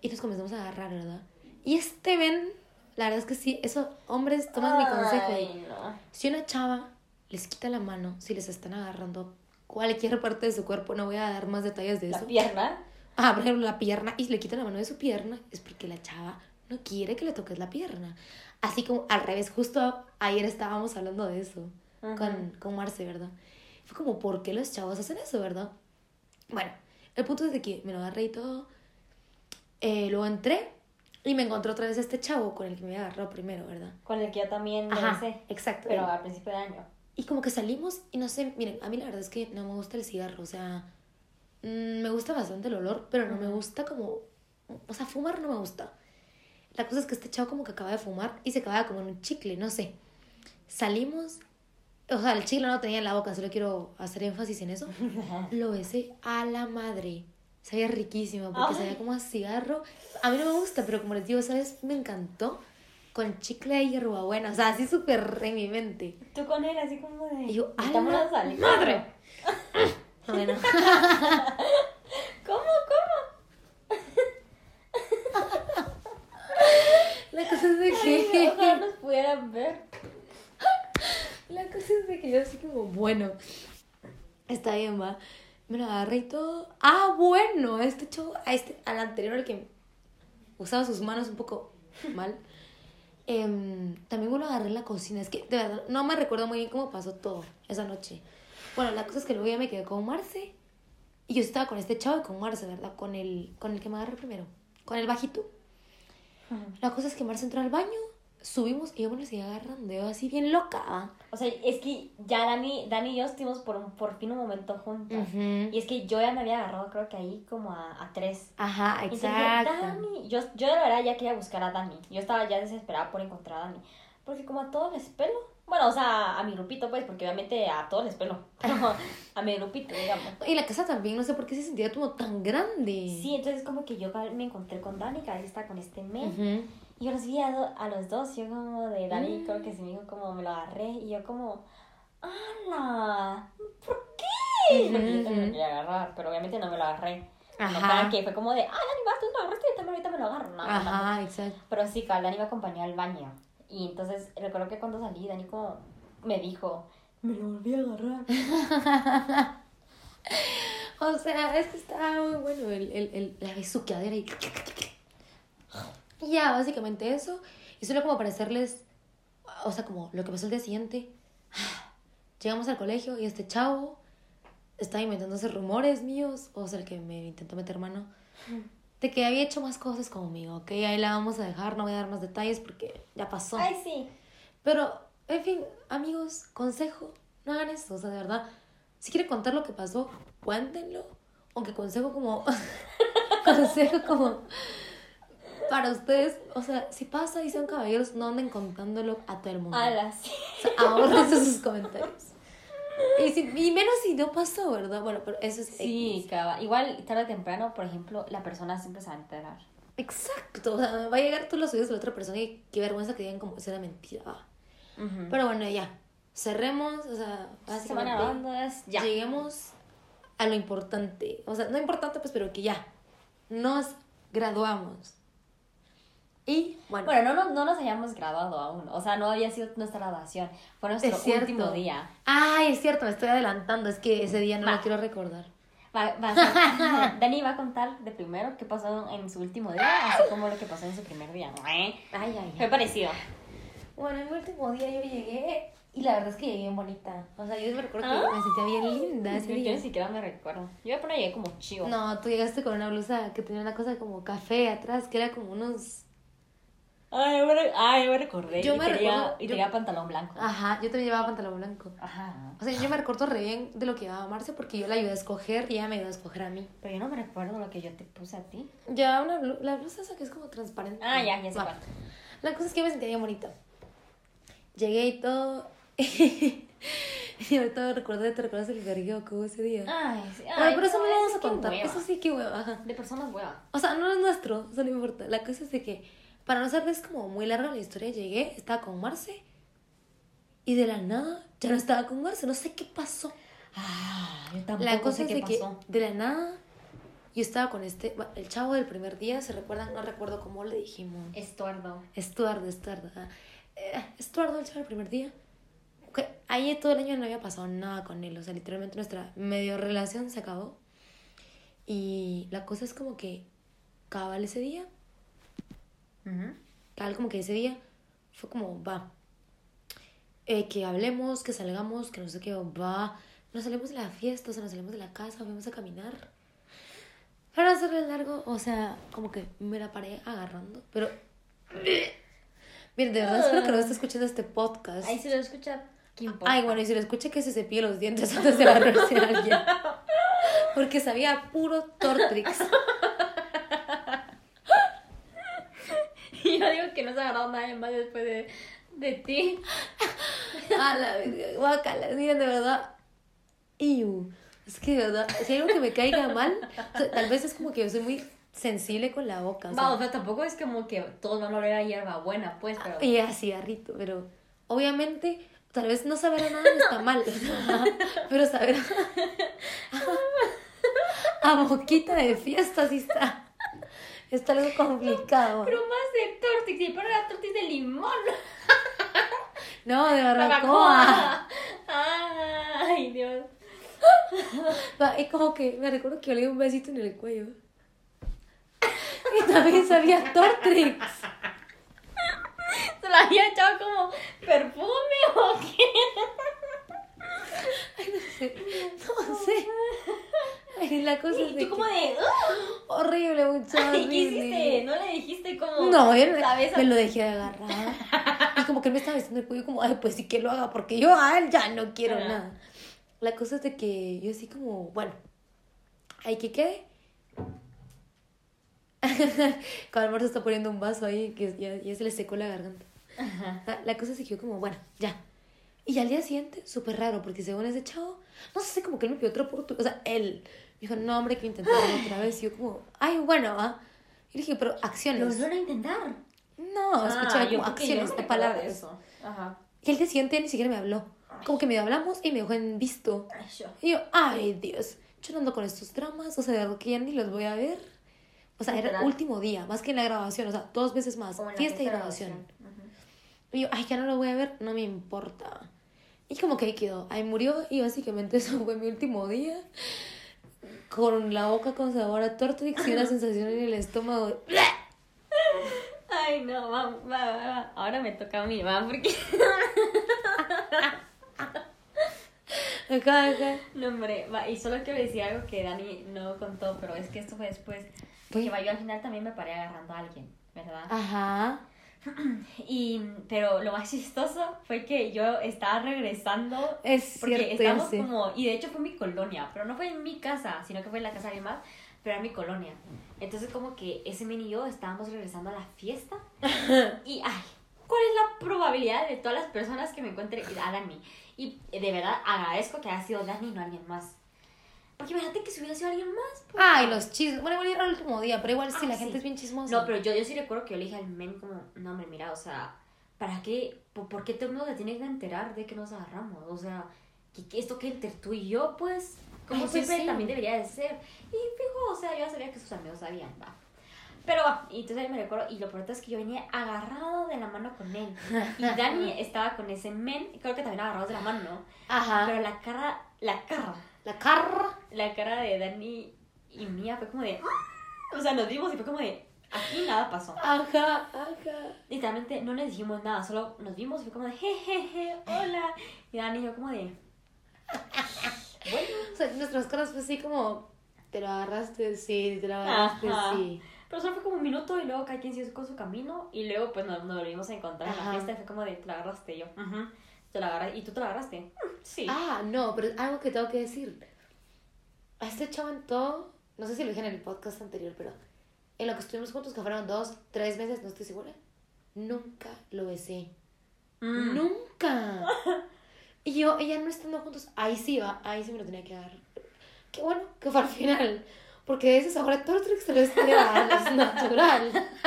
Y nos comenzamos a agarrar, ¿verdad? Y este ven... la verdad es que sí, eso, hombres, toman mi consejo. No. Si una chava les quita la mano, si les están agarrando cualquier parte de su cuerpo, no voy a dar más detalles de La eso. pierna. Ah, por ejemplo, la pierna, y le quitan la mano de su pierna, es porque la chava no quiere que le toques la pierna. Así como al revés, justo ayer estábamos hablando de eso con, con Marce, ¿verdad? Fue como, ¿por qué los chavos hacen eso, verdad? Bueno, el punto es de que me lo agarré y todo. Eh, luego entré y me encontré otra vez este chavo con el que me había agarrado primero, ¿verdad? Con el que yo también me Ajá, besé. exacto. Pero al principio de año. Y como que salimos y no sé, miren, a mí la verdad es que no me gusta el cigarro, o sea, mm, me gusta bastante el olor, pero no me gusta como, o sea, fumar no me gusta. La cosa es que este chavo como que acaba de fumar y se acaba de comer un chicle, no sé. Salimos, o sea, el chicle no lo tenía en la boca, solo quiero hacer énfasis en eso. Lo besé a la madre. Sabía riquísimo porque Ay. sabía como a cigarro. A mí no me gusta, pero como les digo, ¿sabes? Me encantó. Con chicle y hierbabuena, o sea, así súper en mi mente. Tú con él así como de... Y yo, ¡a "Estamos la a salir". madre! Bueno, ¿Cómo? ¿Cómo? la cosa es de que. ojalá nos pudieran ver. La cosa es de que yo así como, bueno, está bien, va. Me lo agarré y todo. Ah, bueno, este chavo, a este, al anterior, el que usaba sus manos un poco mal. em, también me lo agarré en la cocina. Es que, de verdad, no me recuerdo muy bien cómo pasó todo esa noche. Bueno, la cosa es que luego ya me quedé con Marce. Y yo estaba con este chavo y con Marce, ¿verdad? Con el, con el que me agarré primero. Con el bajito. La cosa es que Marce entró al baño, subimos y yo me seguía agarrando. Yo así bien loca. O sea, es que ya Dani, Dani y yo estuvimos por, un- por fin un momento juntas. Y es que yo ya me había agarrado, creo que ahí como a, a tres. Ajá, exacto. Dani. Yo, yo de la verdad ya quería buscar a Dani. Yo estaba ya desesperada por encontrar a Dani. Porque como a todos les pelo. Bueno, o sea, a mi grupito, pues, porque obviamente a todos les pelo. Pero a mi grupito, digamos. Y la casa también, no sé por qué se sentía como tan grande. Sí, entonces como que yo me encontré con Dani, que ahí está con este men. Ujú. Y yo los vi a, do- a los dos, yo como de Dani, Mm. creo que sí me dijo como me lo agarré. Y yo como, ¡Hala! ¿Por qué? Ujú, Porque yo también me quería agarrar, pero obviamente no me lo agarré. No Ajá. para que fue como de, ¡ah, Dani, vas, tú lo agarraste, yo también ahorita me lo agarro! No, no, no. Ajá, exacto. Pero sí, Dani me acompañó al baño. Y entonces recuerdo que cuando salí, Dani como me dijo, me lo volví a agarrar. O sea, es que estaba muy bueno el, el, el, la besuqueadera y... Ya, básicamente eso. Y solo como para hacerles, o sea, como lo que pasó el día siguiente. Llegamos al colegio y este chavo estaba inventándose rumores míos, o sea, el que me intentó meter mano, de que había hecho más cosas conmigo, ok, ahí la vamos a dejar, no voy a dar más detalles porque ya pasó. Ay, sí. Pero, en fin, amigos, consejo, no hagan eso, o sea, de verdad, si quieren contar lo que pasó, cuéntenlo, aunque consejo como, consejo como, para ustedes, o sea, si pasa y sean caballeros, no anden contándolo a todo el mundo. Ala, sí. O sea, sus comentarios. Y, si, y menos si no pasó, ¿verdad? Bueno, pero eso es Sí, cabal. Igual, tarde o temprano, por ejemplo, la persona siempre se va a enterar. Exacto, o sea, va a llegar tú los oídos de la otra persona y qué vergüenza que digan como si era mentira. Pero bueno, ya, cerremos, o sea, básicamente bandas, ya. lleguemos a lo importante. O sea, no importante, pues, pero que ya, nos graduamos. Y bueno, Bueno, no, nos- no nos hayamos graduado aún. O sea, no había sido nuestra graduación. Fue nuestro último día. Ay, es cierto, me estoy adelantando, es que ese día no Va. lo quiero recordar. Va, va a Dani va a contar de primero qué pasó en su último día, así como lo que pasó en su primer día. Ay, ay, Fue parecido. Bueno, el último día yo llegué y la verdad es que llegué bien bonita. O sea, yo me recuerdo que Ah. me sentía bien linda ese Yo, día. ni siquiera me recuerdo. Yo apenas llegué como chivo. No, tú llegaste con una blusa que tenía una cosa como café atrás, que era como unos... Ay, yo me, ay, yo me recordé. Yo y me tenía, recuerdo- Y yo- tenía pantalón blanco. Ajá, yo también llevaba pantalón blanco. Ajá. O sea, yo me recuerdo re bien de lo que llevaba Marce porque yo la ayudé a escoger y ella me ayudó a escoger a mí. Pero yo no me recuerdo lo que yo te puse a ti. Ya una blu- la blusa esa que es como transparente. Ah, ya, ya sé. La cosa es que me sentía bien bonita. Llegué y todo. y ahorita me recordé, ¿te recuerdas el vergueo que hubo ese día? Ay, sí. Bueno, Ay, pero eso no lo vamos a contar. Eso sí que hueva. ajá. De personas hueva. O sea, no es nuestro, eso no importa. La cosa es de que, para no hacerles como muy larga la historia, llegué, estaba con Marce y de la nada ya no estaba con Marce, no sé qué pasó. Ah, yo tampoco La cosa sé es qué de que pasó. de la nada Yo estaba con este, el chavo del primer día, ¿se recuerdan? No recuerdo cómo le dijimos. Estuardo. Estuardo, Estuardo. Eh, Estuardo, el chavo del primer día. Que ahí todo el año no había pasado nada con él. O sea, literalmente nuestra medio relación se acabó. Y la cosa es como que cabal ese día, Cabal como que ese día fue como, va, eh, que hablemos, que salgamos, que no sé qué, va, nos salimos de la fiesta, o sea, nos salimos de la casa, vamos a caminar. Para hacerle largo, o sea, como que me la paré agarrando, pero... Miren, de verdad espero que no esté escuchando este podcast. Ahí se lo escucha. ¿Qué importa? Ay, bueno, y si lo escuché que se cepille los dientes antes de agarrarse a alguien. Porque sabía puro Tortrix. Y yo digo que no se ha agarrado nadie más después de, de ti. A la verga, guácala, miren, de verdad. Iu. Es que de verdad, si hay algo que me caiga mal, o sea, tal vez es como que yo soy muy sensible con la boca. O sea, Va, o sea, tampoco es como que todos van a oler a hierba buena, pues, pero. y a cigarrito, pero obviamente, tal vez no saber a nada no está mal, pero saber a, a boquita de fiesta sí está, está algo complicado. Pero más de tortix, y pero era tortix de limón. No, de barbacoa. Ay, Dios. Y como que me recuerdo que olía un besito en el cuello. Y también sabía Tortrix. ¿Se la había echado como perfume o qué? Ay, no sé. No sé. Ay, la cosa es de como que- de. Horrible, mucho ¿Y qué hiciste? ¿No le dijiste como.? No, ¿sabes? me lo dejé agarrar. Y como que él me estaba besando el cuello, como, ay, pues sí que lo haga, porque yo a él ya no quiero nada. La cosa es de que yo así como, bueno, hay que quede. Cuando Amor se está poniendo un vaso ahí, que ya, ya se le secó la garganta. Ajá. Ah, La cosa es que yo como, bueno, ya. Y al día siguiente, súper raro, porque según ese chavo, no sé, como que él me pidió otra oportunidad. O sea, él dijo, no, hombre, que intentarlo otra vez. Y yo como, ay, bueno, ¿ah? Y dije, pero Lo acciones. volvieron a intentar. No, escuchaba Ah, yo como acciones, no me palabras. eso. Ajá. Y el día siguiente ni siquiera me habló. Como que medio hablamos y me dejó en visto. Ay, yo. Y yo, ay, Dios, yo no ando con estos dramas, o sea, de verdad que ya ni los voy a ver. O sea, era el último día, más que en la grabación, o sea, dos veces más, fiesta y grabación. Y yo, ay, ya no lo voy a ver, no me importa. Y como que ahí quedó, ahí murió y básicamente eso fue mi último día. Con la boca con sabor a Tortrix y una sensación en el estómago. Ay, no, va, va, va, va. Ahora me toca a mí, va, porque. Acá, acá. No, hombre, va. Y solo quiero decir algo que Dani no contó, pero es que esto fue después. Que va, yo al final también me paré agarrando a alguien, ¿verdad? Ajá. Y, pero lo más chistoso fue que yo estaba regresando. Es Porque cierto, estábamos como. Y de hecho fue mi colonia, pero no fue en mi casa, sino que fue en la casa de alguien más, pero era mi colonia. Entonces, como que ese men y yo estábamos regresando a la fiesta. y, ay, ¿cuál es la probabilidad de todas las personas que me encuentre a Dani? Y de verdad agradezco que haya sido Dani y no alguien más. Porque imagínate que si hubiera sido alguien más. pues, Ay, los chismes. Bueno, igual era el último día, pero igual sí, Ah, la sí. gente es bien chismosa. No, pero yo, yo sí recuerdo que yo le dije al men como, no, hombre, mira, o sea, ¿para qué? ¿Por, por qué todo el mundo se tiene que enterar de que nos agarramos? O sea, que, que esto que entre tú y yo, pues, como Ay, siempre sí. también debería de ser. Y fijo, o sea, yo ya sabía que sus amigos sabían, va. Pero va, y entonces ahí me recuerdo, y lo peor es que yo venía agarrado de la mano con él. Y Dani estaba con ese men, creo que también agarrados de la mano, ¿no? Ajá. Pero la cara, la cara, La carra. la cara de Dani y mía fue como de... O sea, nos vimos y fue como de... Aquí nada pasó. Ajá, ajá. Literalmente no le dijimos nada, solo nos vimos y fue como de jejeje, hola. Y Dani y yo como de... Bueno. O sea, nuestras caras fue así como. Te lo agarraste, sí, te lo agarraste, Ajá. sí. Pero solo fue como un minuto y luego cada quien siguió con su camino y luego pues nos, nos volvimos a encontrar en la Ajá. fiesta y fue como de, te la agarraste yo. "Ujú". Te la agarraste. ¿Y tú te la agarraste? "Mm, Sí. Ah, no, pero algo que tengo que decir. A este chavo en todo, no sé si lo dije en el podcast anterior, pero en lo que estuvimos juntos, que fueron dos, tres meses, no estoy segura, nunca lo besé. Mm. Nunca. Y yo, ella no estando juntos, ahí sí va, ahí sí me lo tenía que agarrar. Qué bueno que fue al final. Porque de ese sabor a Tortrix te lo esperaba, es natural.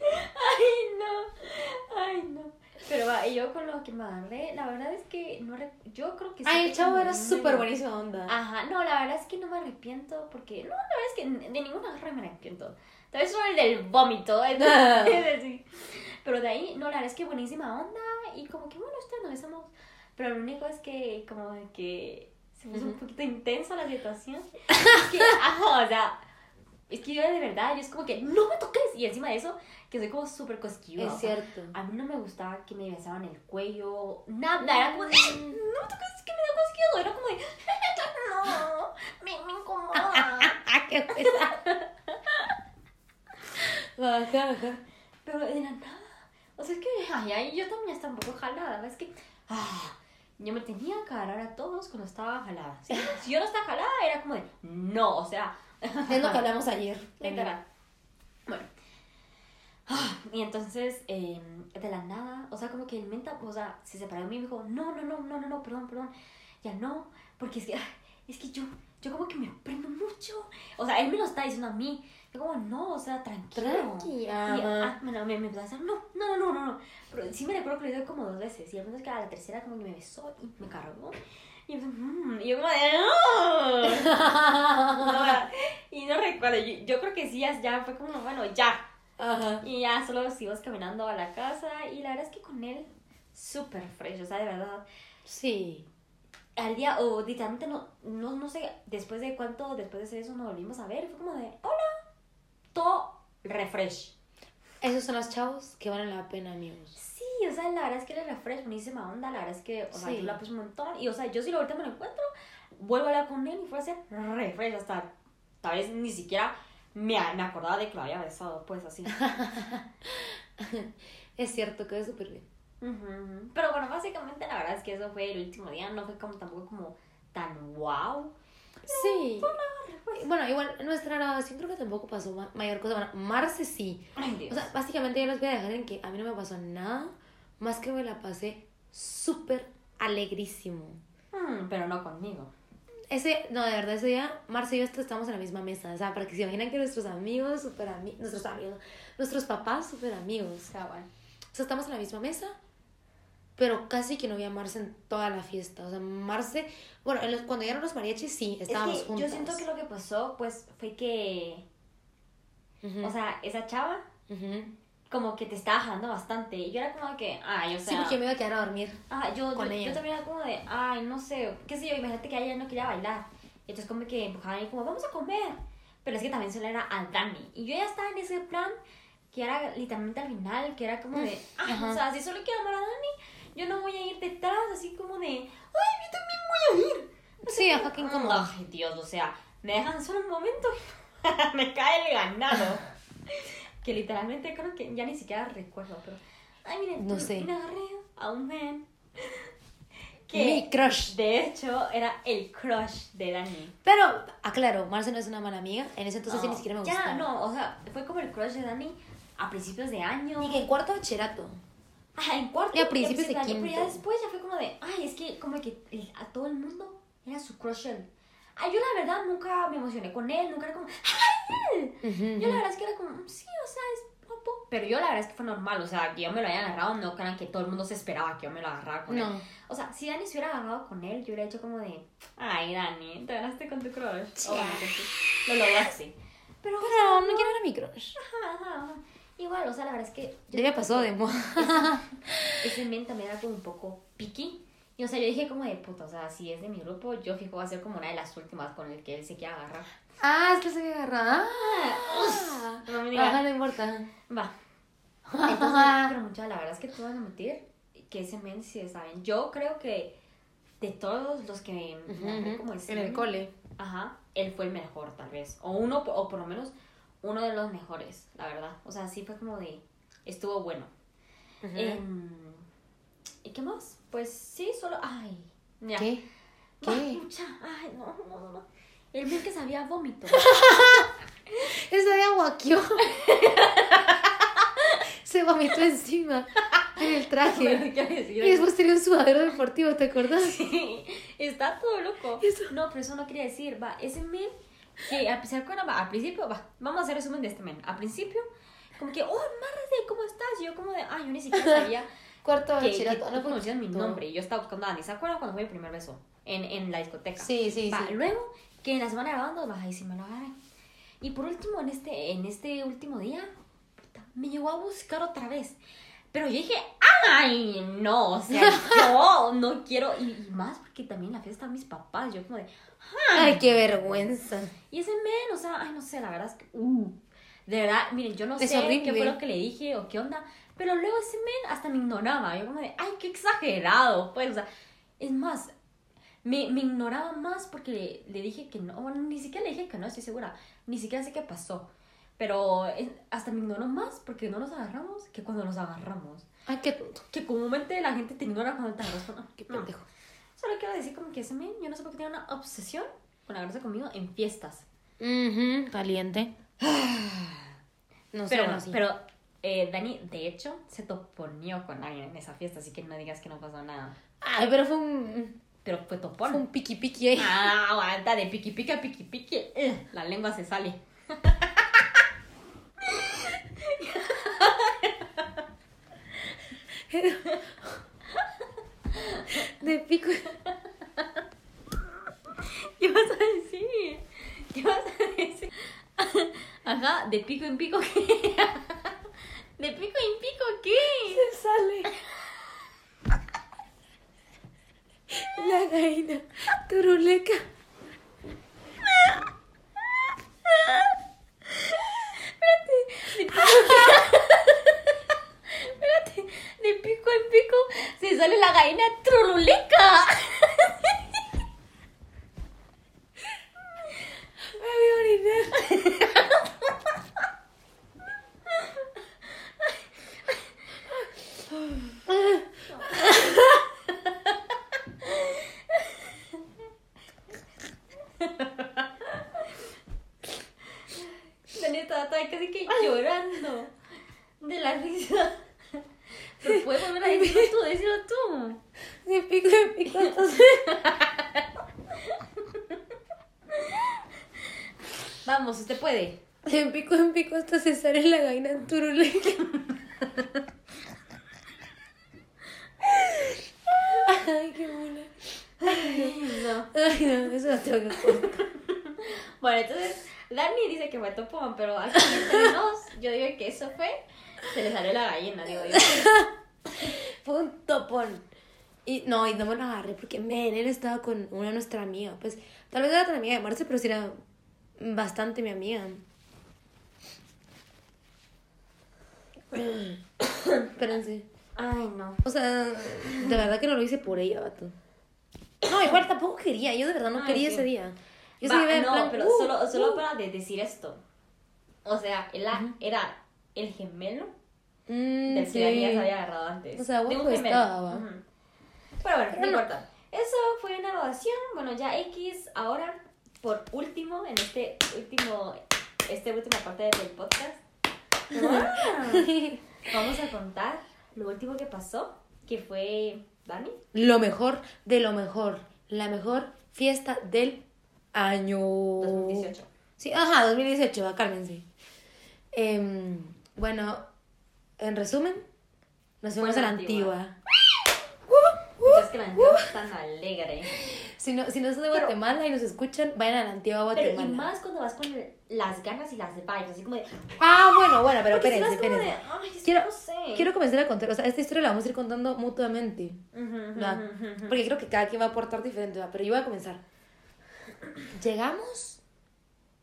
Ay, no. Ay, no. Pero va, y yo con lo que me agarré, la verdad es que no re- yo creo que sí Ay, el chavo era un súper buenísima onda. Ajá, no, la verdad es que no me arrepiento porque, no, la verdad es que de ninguna agarre me arrepiento. Tal vez solo el del vómito, entonces, sí. Pero de ahí, no, la verdad es que buenísima onda y como que, bueno, ustedes nos besamos. Pero lo único es que, como que se puso un Ujú. poquito intensa la situación. Es que, ajá, o sea, es que yo de verdad, yo es como que, no me toques. Y encima de eso, que soy como súper cosquilluda. Es cierto. a mí no me gustaba que me besaban el cuello, nada, era como de, no me toques, es que me da cosquillo, era como de, no, me, me incomoda. Qué pesa. Ajá, ajá. Pero de la nada, o sea, es que, ay, ay, yo también estaba un poco jalada, es que, ah, yo me tenía que agarrar a todos cuando estaba jalada. Si, si yo no estaba jalada, era como de, no, o sea, Es lo que hablamos ayer. Literal. Bueno. Ah, Y entonces, eh, de la nada, o sea, como que el menta, o sea, se separó de mí y me dijo, no, no, no, no, no, no, perdón, perdón, ya no, porque es que, ah, es que yo, yo como que me prendo mucho. O sea, él me lo está diciendo a mí. Yo como, no, o sea, tranquilo. Tranqui, Y, ah, me, me empezó a decir, no, no, no, no, no. Pero sí me recuerdo que lo hizo como dos veces. Y punto es que a la tercera como que me besó y me cargó. Y yo, mm, y yo como de, no. No, y no recuerdo, yo, yo creo que sí, ya, fue como, bueno, ya. Ajá. Y ya solo seguimos caminando a la casa y la verdad es que con él, súper fresh, o sea, de verdad. Sí. Al día, o literalmente no, no, no sé, después de cuánto, después de eso nos volvimos a ver, fue como de, hola, todo refresh. Esos son los chavos que valen la pena, amigos. O sea, la verdad es que era refresh, buenísima onda, la verdad es que, o sea, Sí. yo la puse un montón. Y, o sea, yo si lo ahorita me lo encuentro, vuelvo a hablar con él y fue a ser refresh, hasta tal vez ni siquiera me, me acordaba de que lo había besado, pues así. Es cierto, quedó súper bien. Ujú, ujú. Pero bueno, básicamente la verdad es que eso fue el último día, no fue como tampoco como tan wow. Sí. Pues, Bueno, igual nuestra grabación creo que tampoco pasó ma- mayor cosa. Bueno, Marce sí. Ay, Dios. O sea, básicamente yo les voy a dejar en que a mí no me pasó nada, más que me la pasé súper alegrísimo. Mm, pero no conmigo. Ese, no, de verdad, ese día, Marce y yo est- estamos en la misma mesa. O sea, para que se imaginen que nuestros amigos, súper amigos, nuestros amigos, nuestros papás, súper amigos. Sea, bueno. O sea, estamos en la misma mesa, pero casi que no había Marce en toda la fiesta. O sea, Marce, bueno, en los- cuando llegaron los mariachis, sí, estábamos es que juntos. yo siento que lo que pasó, pues, fue que, o sea, esa chava ujú. Como que te estaba jalando bastante. Y yo era como que, ay, o sea... Sí, porque yo me iba a quedar a dormir. Ah, yo, con yo, ella. yo también era como de, ay, no sé, qué sé yo, imagínate que ella no quería bailar. Y entonces como que empujaban y como, vamos a comer. Pero es que también solo era a Dani. Y yo ya estaba en ese plan que era literalmente al final, que era como de, ah, Ajá. o sea, si solo quiero amar a Dani, yo no voy a ir detrás, así como de, ay, yo también voy a ir. Sí, ajá, qué incómodo. Ay, Dios, o sea, me dejan solo un momento y me cae el ganado. que literalmente creo que ya ni siquiera recuerdo, pero. Ay, miren, No sé. me agarré a un man Mi que crush. de hecho era el crush de Dani. Pero, aclaro, Marce no es una mala amiga. En ese entonces ni siquiera me Ya, gustaba. no, o sea, fue como el crush de Dani a principios de año. Ni que en cuarto de bachillerato. Ah, en cuarto. Y a principios de año, Pero ya quinto. después ya fue como de, ay, es que como que el- a todo el mundo era su crush él. Ay, yo la verdad nunca me emocioné con él, nunca era como, ay, él. Yo la verdad es que era como, "Mm, sí, o sea, es guapo. Pero yo la verdad es que fue normal, o sea, que yo me lo haya agarrado, no crean que todo el mundo se esperaba que yo me lo agarrara con él. No. O sea, si Dani se hubiera agarrado con él, yo hubiera hecho como de, ay, Dani, te ganaste con tu crush. Sí. O bueno, que sí, lo lograste. Pero, o sea, Pero no quiero ver a mi crush. ajá, ajá, ajá. Igual, o sea, la verdad es que... yo Ya me pasó de moda. Ese men también era como un poco picky. Y, o sea, yo dije como de puta, o sea, si es de mi grupo, yo fijo va a ser como una de las últimas con el que él se quiera agarrar. Ah, es que se me agarra. Ah. No me digas. No importa. Va. Entonces, pero mucha, la verdad es que tú vas a admitir que ese men, si saben, yo creo que de todos los que ujú. como En el cole. Ajá, él fue el mejor tal vez. O uno, o por lo menos uno de los mejores, la verdad. O sea, sí fue como de, estuvo bueno. Em, ¿Y qué más? Pues sí, solo, ay, ya. ¿Qué? ¿Qué? mucha, ay, no, no, no, no. El men que sabía vómito. Esa de aguaquio. se vomitó encima en el traje. ¿Qué decir? Y después tenía un sudadero deportivo, ¿te acordás? Sí, está todo loco. Eso. No, pero eso no quería decir, va, ese men que a pesar que va, al principio, va, vamos a hacer resumen de este men. Al principio, como que, oh, Marce, ¿cómo estás? Y yo como de, ay, yo ni siquiera sabía Cuarto de bachillerato. no conocías mi nombre y yo estaba buscando a Dani. ¿Se acuerdan cuando fue mi primer beso? En, en la discoteca. Sí, sí, Va, sí. Luego, que en la semana grabando, vas ahí sí me lo agarré. Y por último, en este, en este último día, puta, me llegó a buscar otra vez. Pero yo dije, ¡ay! No, o sea, yo no quiero. Y, y más porque también en la fiesta mis papás. Yo, como de, Ay, qué vergüenza. y ese men, o sea, ay, no sé, la verdad es que, uh, de verdad, miren, yo no Es sé horrible. qué fue lo que le dije o qué onda, pero luego ese men hasta me ignoraba. Yo como de, ay, qué exagerado, pues, o sea, es más, me, me ignoraba más porque le, le dije que no, bueno, ni siquiera le dije que no, estoy segura, ni siquiera sé qué pasó, pero eh, hasta me ignoró más porque no nos agarramos que cuando nos agarramos. Ay, qué tonto. Que comúnmente la gente te ignora cuando te agarras. No, Qué no. pendejo. Solo quiero decir como que ese men, yo no sé por qué tiene una obsesión con agarrarse conmigo en fiestas. Ujú, caliente. No sé, Pero, no, sí. pero eh, Dani, de hecho, se toponió con alguien en esa fiesta, así que no digas que no pasó nada. Ay, pero fue un, Pero fue topón. fue un piqui piqui ahí. Ah, aguanta, de piqui piqui a piqui piqui. eh, la lengua se sale. De pico. ¿Qué vas a decir? ¿Qué vas a decir? Ajá, de pico en pico, ¿qué? ¿De pico en pico qué? Se sale. La gallina turuleca. Espérate, de pico en pico se sale la gallina truruleca. Me voy a orinar. Dani estaba estaba casi que llorando de la risa. Pero puedes volver a decirlo tú, decirlo tú. De pico en pico. Entonces. Vamos, usted puede. De pico en pico hasta se sale la gallina turuleca. Ay, qué buena. No. Ay, no, eso lo tengo que cortar. Bueno, entonces Dani dice que fue topón, pero aquí entre nos, yo digo que eso fue. Se le salió la gallina, digo yo. Fue un topón. Y no, y no me lo agarré porque, men, él estaba con una nuestra amiga. Pues, tal vez era tan amiga de Marce, pero sí era bastante mi amiga. Espérense. Ay, no. O sea, de verdad que no lo hice por ella, vato. No, igual tampoco quería. Yo de verdad no Ay, quería sí. ese día. Yo sí iba en no, plan, pero uh, solo, solo uh. para de- decir esto. O sea, él a- era el gemelo Mm, del sí. que Dani ya se había agarrado antes. O sea, De un guapo gemelo. Ujú. Pero bueno, Pero no no. importa. Eso fue una grabación. Bueno, ya X ahora, por último, en este último, esta última parte del podcast, ah, vamos a contar lo último que pasó, que fue Dani. Lo mejor de lo mejor. La mejor fiesta del año. 2018. Sí, ajá, 2018, va, cálmense. Em, bueno, en resumen, nos fuimos a la la antigua. Es que la antigua es tan alegre. Si no, si no son de Pero- Guatemala y nos escuchan, vayan a la antigua Pero y Guatemala. más cuando vas con las ganas y las vibes, así como de... Ah, bueno, bueno, pero Porque si espérense, de, espérense. ay, es Quiero, no sé. quiero comenzar a contar, o sea, esta historia la vamos a ir contando mutuamente. Ujú, ujú, ¿va? ujú, ujú. Porque creo que cada quien va a aportar diferente, ¿va? pero yo voy a comenzar. Llegamos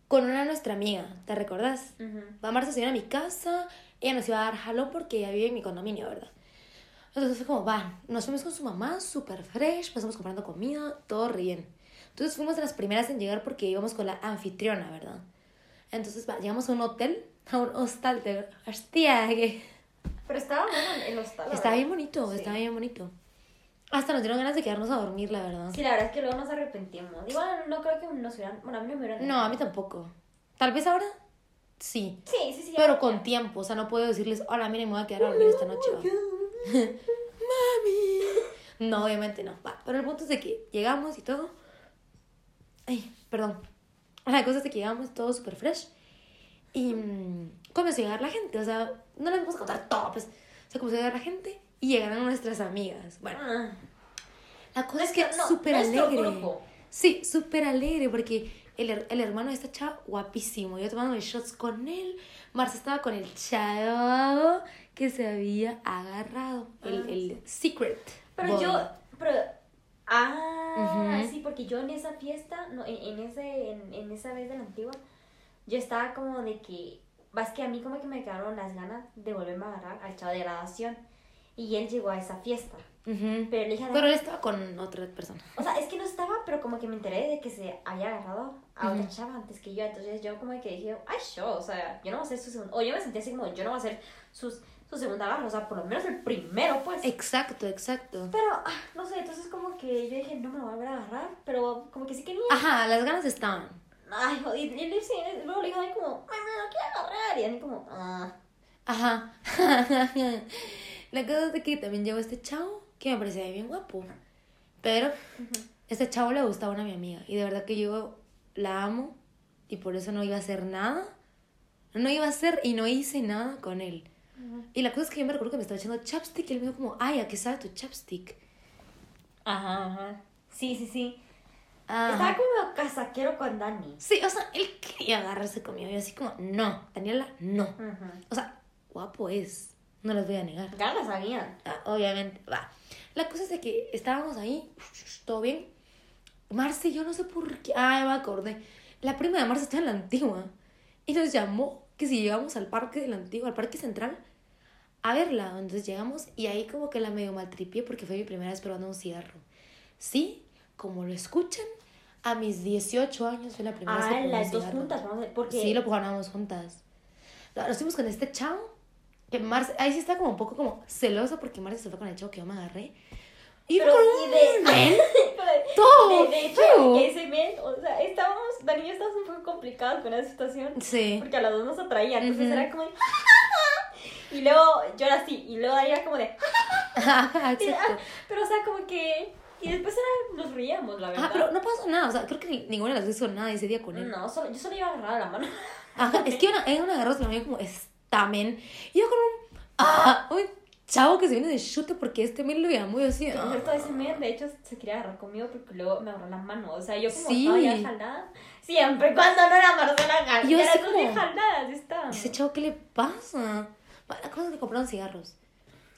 con una de nuestra amiga, ¿te recordás? Ujú. Va Marta se vino a mi casa, ella nos iba a dar jalón porque ella vive en mi condominio, ¿verdad? Entonces fue como, va, nos fuimos con su mamá, súper fresh, pasamos comprando comida, todo re bien. Entonces fuimos de las primeras en llegar porque íbamos con la anfitriona, ¿verdad? Entonces va, llegamos a un hotel, a un hostal, de hostia, que Pero estaba bueno el hostal. estaba bien bonito, Sí. estaba bien bonito. Hasta nos dieron ganas de quedarnos a dormir, la verdad. Sí, la verdad es que luego nos arrepentimos. Igual no creo que nos hubieran... Bueno, a mí no me hubieran... No, a mí tampoco. Tal vez ahora, sí. Sí, sí, sí. Pero con tiempo, o sea, no puedo decirles, hola, miren, me voy a quedar a dormir esta noche. va". Mami. No, obviamente no. Va, pero el punto es de que llegamos y todo. Ay, perdón. La cosa es de que llegamos todo súper fresh. Y mm, comenzó a llegar la gente. O sea, no les vamos a contar todo, pues. O sea, comenzó a llegar la gente. Y llegaron nuestras amigas. Bueno, Ah. la cosa es que No, súper alegre. grupo. Sí, súper alegre porque el, el hermano de esta chava, guapísimo. Yo tomando shots con él. Marcia estaba con el chavo que se había agarrado. El, Ah, el secret. Pero yo, pero, ah, sí, porque yo en esa fiesta, no, en, en ese, en, en esa vez de la antigua, yo estaba como de que, vas que a mí como que me quedaron las ganas de volverme a agarrar al chavo de graduación. Y él llegó a esa fiesta. Pero le dije, a Pero él estaba con otra persona. o sea, es que no estaba, pero como que me enteré de que se había agarrado a otra chava antes que yo. Entonces yo como que dije, ay, yo, o sea, yo no voy a hacer su segundo, o yo me sentí así como, yo no voy a hacer sus, su segunda agarro, o sea, por lo menos el primero, pues. Exacto, exacto. Pero, ah, no sé, entonces como que yo dije, no me lo voy a volver a agarrar, pero como que sí quería. Ajá, las ganas estaban. Ay, y, y, y, luego le dije, ay, como, ay, me lo quiero agarrar. Y así como, ah. Ajá. La cosa es de que también llegó este chavo que me parecía bien guapo. Pero este chavo le gustaba a mi amiga. Y de verdad que yo la amo. Y por eso no iba a hacer nada. No iba a hacer y no hice nada con él. Y la cosa es que yo me recuerdo que me estaba echando chapstick. Y él me dijo como, ay, ¿a qué sabe tu chapstick? Ajá, ajá. Sí, sí, sí. Ajá. Estaba como casaquero con Dani. Sí, o sea, él quería agarrarse conmigo. Y así como, no, Daniela, no. O sea, guapo es. No les voy a negar. Ganas habían. Ah, obviamente, va. La cosa es de que estábamos ahí, todo bien. Marce, yo no sé por qué. Ah, ya me acordé. La prima de Marce está en la antigua. Y nos llamó que si llegamos al parque de la antigua, al parque central, a verla. Entonces llegamos y ahí como que la medio maltripié porque fue mi primera vez probando un cigarro. Sí, como lo escuchan, a mis 18 años fue la primera vez que Ah, probé un las dos cigarro. juntas, vamos a ver, porque... Sí, lo probamos juntas. Lo fuimos con este chavo. Que Marce, ahí sí está como un poco como celoso porque Marce se fue con el chavo que yo me agarré. Y Pero, con y un men todo de, hecho, feo. ese men, o sea, estábamos, Dani y yo estábamos un poco complicados con esa situación. Sí. Porque a las dos nos atraía, entonces Ujú. era como de... Y luego yo era así, y luego ahí era como de... Exacto. ah, Pero o sea, como que... Y después era, nos reíamos, la verdad. Ah, pero no pasó nada. O sea, creo que ni- ninguna de las dos hizo nada ese día con él. No, solo, yo solo iba agarrada la mano. Ajá, es que una, era una agarró, veía como estamen. Y yo con un. Ah, un chavo que se viene de chute porque este men lo llamó y así. Por ah. ese men, de hecho, se quería agarrar conmigo porque luego me agarró la mano. O sea, yo como Sí. estaba ya jalada. Siempre cuando no era Marcela Gal. Yo Yo así era como- jaladas, estaba. Ese chavo, ¿qué le pasa? La cosa es que compraron cigarros.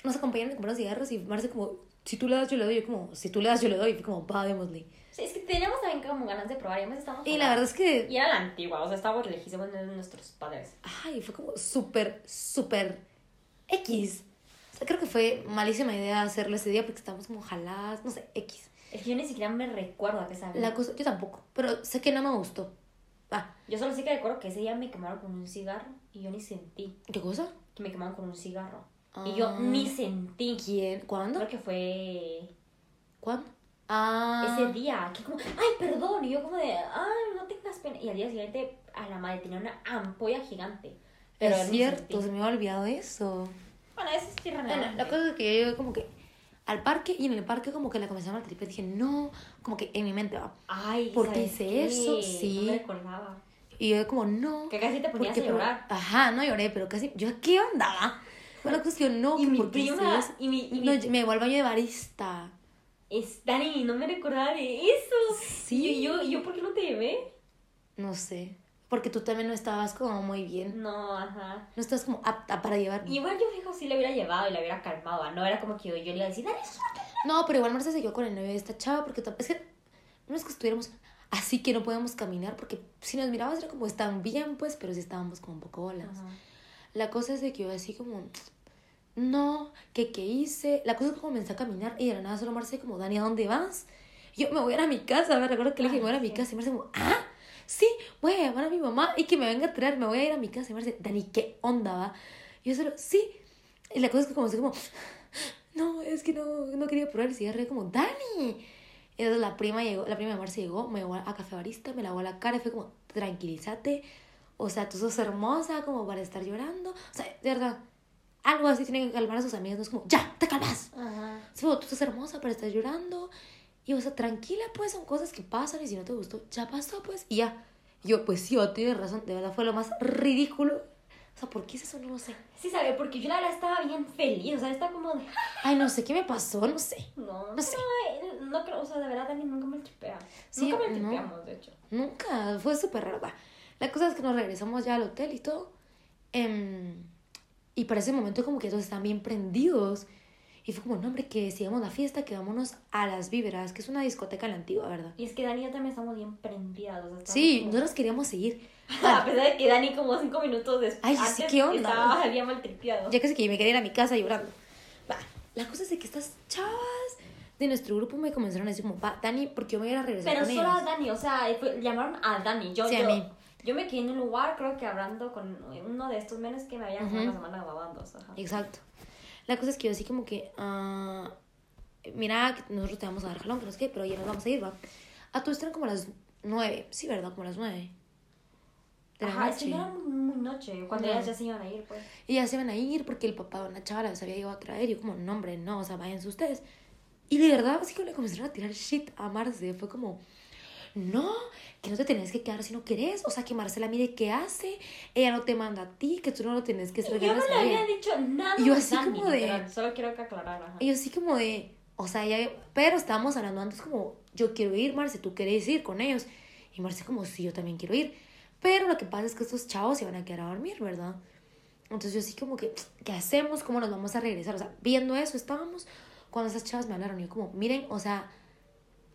Nos acompañaron y compraron cigarros y Marce como, si tú le das, yo le doy. Yo como, si tú le das, yo le doy. Y fue como, va, démosle. Sí, es que teníamos también como ganas de probar. Y además estábamos Y la verdad es que, Y era la antigua, o sea, estábamos lejísimos de nuestros padres. ay, fue como súper, súper X. O sea, creo que fue malísima idea hacerlo ese día porque estábamos como jaladas, no sé, X. Es que yo ni siquiera me recuerdo a qué sabía. La cosa, yo tampoco, pero sé que no me gustó. Va, Yo solo sí que recuerdo que ese día me quemaron con un cigarro y yo ni sentí ¿qué cosa? que me quemaron con un cigarro. Y yo Ah. ni sentí. ¿Quién? ¿Cuándo? Creo que fue ¿Cuándo? Ah. ese día. Que como, ay, perdón. Y yo como de, ay, no tengas pena. Y al día siguiente a la madre tenía una ampolla gigante. Pero es cierto, se me había olvidado eso. Bueno, eso es Bueno, irrelevante. la cosa es que yo llegué como que al parque y en el parque como que la comenzaron a maltripear. Dije, no, como que en mi mente va. Ay, ¿Por qué ¿sabes hice qué? eso? Sí. No me recordaba. Y yo como, no. Que casi te ponías porque, a pero- llorar. Ajá, no lloré, pero casi. Yo, ¿qué onda? Bueno, la cosa es que yo no, Y mi ¿por qué hice prima, y mi, y No, mi- me vuelvo al baño de barista. Es, Dani, no me recordaba de eso. Sí. Y yo, yo, ¿por qué no te llevé? No sé. Porque tú también no estabas como muy bien. No, ajá. No estabas como apta para llevarme. Igual yo fijo sí le hubiera llevado y le hubiera calmado. ¿ah? No era como que yo, yo le iba a decir, Dani, No, pero igual Marcia se quedó con el novio de esta chava porque es que no es que estuviéramos así que no podíamos caminar porque si nos mirabas era como están bien pues, pero sí estábamos como un poco bolas. Ajá. La cosa es de que yo así como no, que qué hice. La cosa es que comencé a caminar y de la nada solo Marcia como Dani, ¿a dónde vas? Yo me voy a ir a mi casa, me recuerdo que le dije, me voy a ir a mi sí. casa y Marcia como, "Ah, sí, voy a llamar a mi mamá y que me venga a traer, me voy a ir a mi casa." Y Marcia, "Dani, ¿qué onda va?" Y yo solo, "Sí." Y la cosa es que comencé como no, es que no, no quería probar el cigarro. Como, Dani. Y entonces la prima llegó, la prima de Marcia llegó, me llevó a café barista, me lavó la cara y fue como, tranquilízate. O sea, tú sos hermosa como para estar llorando. O sea, de verdad, algo así tiene que calmar a sus amigas. No es como, ya, te calmas. Ajá. Como, tú sos hermosa para estar llorando. Y o sea, tranquila, pues son cosas que pasan y si no te gustó, ya pasó, pues. Y ya. Y yo, pues sí, oh, tienes razón. De verdad fue lo más ridículo. O sea, ¿por qué es eso? No lo sé. Sí, sabe, porque yo la verdad estaba bien feliz, o sea, estaba como de... Ay, no sé qué me pasó, no sé. No, No sé. No, no creo, o sea, de verdad, Dani nunca me tripea. Sí, nunca me no. tripeamos, de hecho. Nunca, fue súper raro. va. La cosa es que nos regresamos ya al hotel y todo. em, y para ese momento como que todos estaban bien prendidos. Y fue como, no, hombre, que sigamos la fiesta, que vámonos a Las Víveras, que es una discoteca en la antigua, ¿verdad? Y es que Dani y yo también estamos bien prendidas, o sea, Sí, como- nosotros queríamos seguir. A pesar de que Dani como cinco minutos después Ay, sí, ¿qué onda? estaba había mal tripeado. Ya casi que me quedé ir a mi casa llorando. Va, la cosa es de que estas chavas de nuestro grupo me comenzaron a decir como, va, Dani, porque yo me voy a a regresar Pero con solo a ellos. Dani, o sea, llamaron a Dani. Yo, Sí, a yo, mí. Yo me quedé en un lugar, creo que hablando con uno de estos menes que me habían dejado Ujú. una semana babando. Ajá. Exacto. La cosa es que yo así como que, ah, mira, que nosotros te vamos a dar jalón, que no sé qué, pero ya nos vamos a ir, va. A tú eran como las nueve, sí, ¿verdad? Como las nueve. De la Ajá, noche. era muy noche, cuando ellas ya se iban a ir, pues. Y ya se van a ir porque el papá de una chava las había ido a traer. Y yo como, no, hombre, no, o sea, váyanse ustedes. Y de verdad, así que le comenzaron a tirar shit a Marce. Fue como, no, que no te tenés que quedar si no querés. O sea, que Marcela mire qué hace. Ella no te manda a ti, que tú no lo tenés que hacer Yo no le había ella. dicho nada Y yo así Dani, como de- literal, Solo quiero que aclarar, ajá. Y yo así como de, o sea, ya, pero estábamos hablando antes como, yo quiero ir, Marce, tú querés ir con ellos. Y Marce como, sí, yo también quiero ir. Pero lo que pasa es que estos chavos se van a quedar a dormir, ¿verdad? Entonces yo así como que, ¿qué hacemos? ¿Cómo nos vamos a regresar? O sea, viendo eso estábamos cuando esas chavas me hablaron. Y yo como, miren, o sea,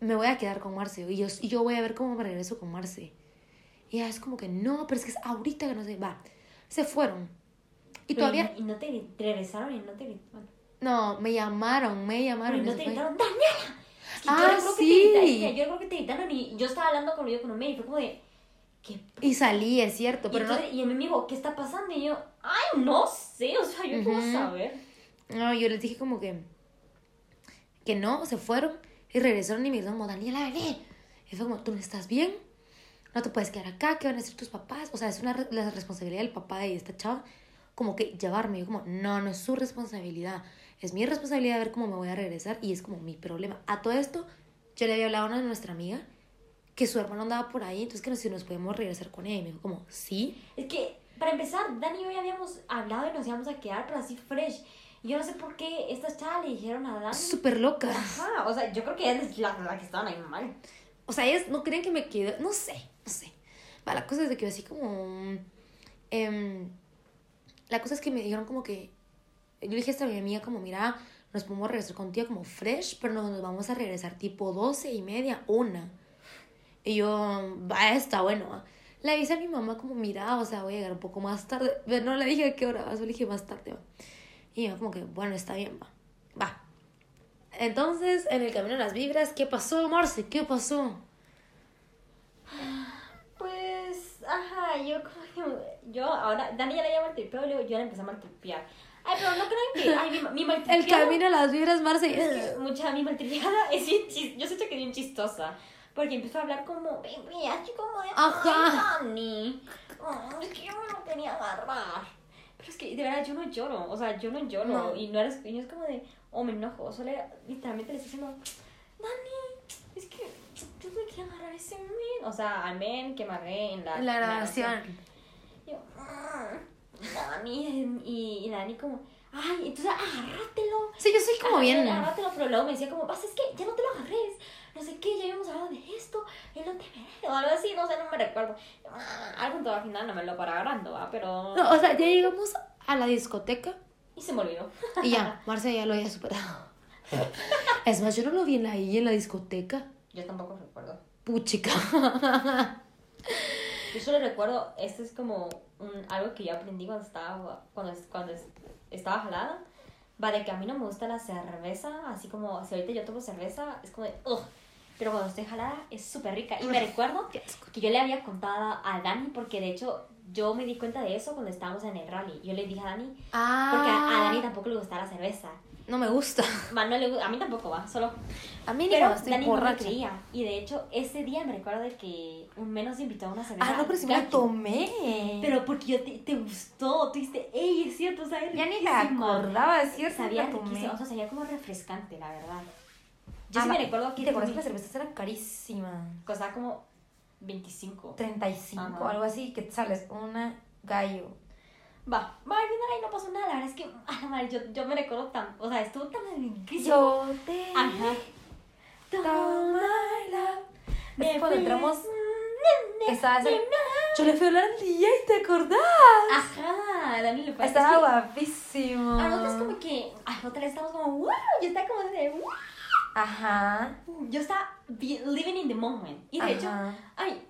me voy a quedar con Marce. Y yo, y yo voy a ver cómo me regreso con Marce. Y ella es como que, no, pero es que es ahorita que no sé, va. Se fueron. Y Pero todavía, Y, y no te regresaron y no te gritaron. no, me llamaron, me llamaron. Pero y no y te se fue. gritaron, ¡Daniela! Que Ah, yo creo que te sí. gritaron, yo creo que te gritaron y yo estaba hablando con yo con Omei y fue como de, ¿qué Y salí, es cierto, Y, pero no, entonces, y mi amigo, ¿qué está pasando? Y yo, ay, no sé, o sea, yo puedo Ujú. saber. no, yo les dije como que, que no, se fueron y regresaron y me dijeron como, Daniela, vení. Y fue como, ¿tú no estás bien? No te puedes quedar acá, ¿qué van a decir tus papás? O sea, es una la responsabilidad del papá de esta chava, como que llevarme. Yo como, no, no es su responsabilidad, es mi responsabilidad ver cómo me voy a regresar y es como mi problema. A todo esto, yo le había hablado a una de nuestra amiga que su hermano andaba por ahí, entonces que no, si nos podemos regresar con ella. Y me dijo como, sí. Es que, para empezar, Dani y yo ya habíamos hablado y nos íbamos a quedar, pero así fresh. Y yo no sé por qué estas chavas le dijeron a Dani. Súper loca. Ajá, o sea, yo creo que ella es la, la que estaban ahí mal. O sea, ellas no creen que me quede. No sé, no sé. Va, la cosa es de que yo así como. em, la cosa es que me dijeron como que. Yo le dije a mi amiga, como, mira, nos podemos regresar contigo como fresh, pero nos, nos vamos a regresar tipo 12 y media, una. Y yo, va, está bueno. Le avisé a mi mamá, como, mira, o sea, voy a llegar un poco más tarde. Pero no le dije a qué hora, solo le dije más tarde. va. Y yo, como que, bueno, está bien, va. Va. Entonces, en el camino a las vibras, ¿qué pasó, Marce? ¿Qué pasó? Pues, ajá, yo como que- yo ahora, Dani ya le llama luego yo ya le empecé a maltripear. Ay, pero no crean que, ay, mi, mi El maltripeada- camino a las vibras, Marce. Es que mucha mi maltripeada es bien chis- yo siento que es bien chistosa. Porque empezó a hablar como, baby, así como de, Ajá. "Ay, Dani, mm, es que yo me lo quería agarrar. Pero es que de verdad yo no lloro, o sea, yo no lloro. No. Y no eres, y no es como de, oh, me enojo. Solo literalmente le estoy diciendo, Dani, es que yo me quería agarrar ese men. O sea, al men que me agarré en la, La en grabación. yo, "Mm, Dani, y, y Dani como, ay, entonces agárratelo. Sí, yo soy como bien. Agárratelo, pero luego me decía como, vas, es que ya no te lo agarres. No sé qué, ya habíamos hablado de esto, él no te ve, o algo así, no sé, no me recuerdo. Ah, Algo en todo al final no me lo para agarrando, ¿va? Pero... No, o sea, ya llegamos a la discoteca Y se me olvidó. y ya, Marce ya lo había superado. Es más, yo no lo vi en la, ahí en la discoteca. Yo tampoco recuerdo. Puchica. Yo solo recuerdo, esto es como un, algo que yo aprendí cuando estaba, cuando, cuando es- estaba jalada. Va, de que a mí no me gusta la cerveza, así como si ahorita yo tomo cerveza, es como de, ugh. Pero cuando estoy jalada es súper rica. Y me recuerdo que yo le había contado a Dani, porque de hecho yo me di cuenta de eso cuando estábamos en el rally. Yo le dije a Dani, porque a, a Dani Ah, tampoco le gustaba la cerveza. No me gusta. Va, no le gu- a mí tampoco va, solo A mí ni pero estoy Dani no me creía. Y de hecho, ese día me recuerdo de que un menos invitó a una cerveza. Ah, no, pero si me la tomé. Pero porque yo te, te gustó, tú dijiste, ey, es cierto, sabe ya ni la riquísima". acordaba, es cierto. Sabía riquísimo, o sea, sabía como refrescante, la verdad. Yo Ah, sí me recuerdo que ¿Y te acuerdas que las cervezas eran carísimas? costaba como 25. 35, Ajá. algo así, que sales una gallo. Va, va, al final ahí no pasó nada. La verdad es que, a la madre, yo, yo me recuerdo tan. O sea, estuvo tan alegrísimo. Yo te. Ajá. Toma la. Cuando entramos. Ne, Estaba ese- ne, ne. Yo le fui a hablar al DJ, ¿te acordás? Ajá, Dani le fue Estaba guapísimo. A nosotros como que, a nosotros estamos como, wow, yo estaba como de, wow. Ajá. Yo estaba vi- living in the moment. Y de hecho, Ajá. ay,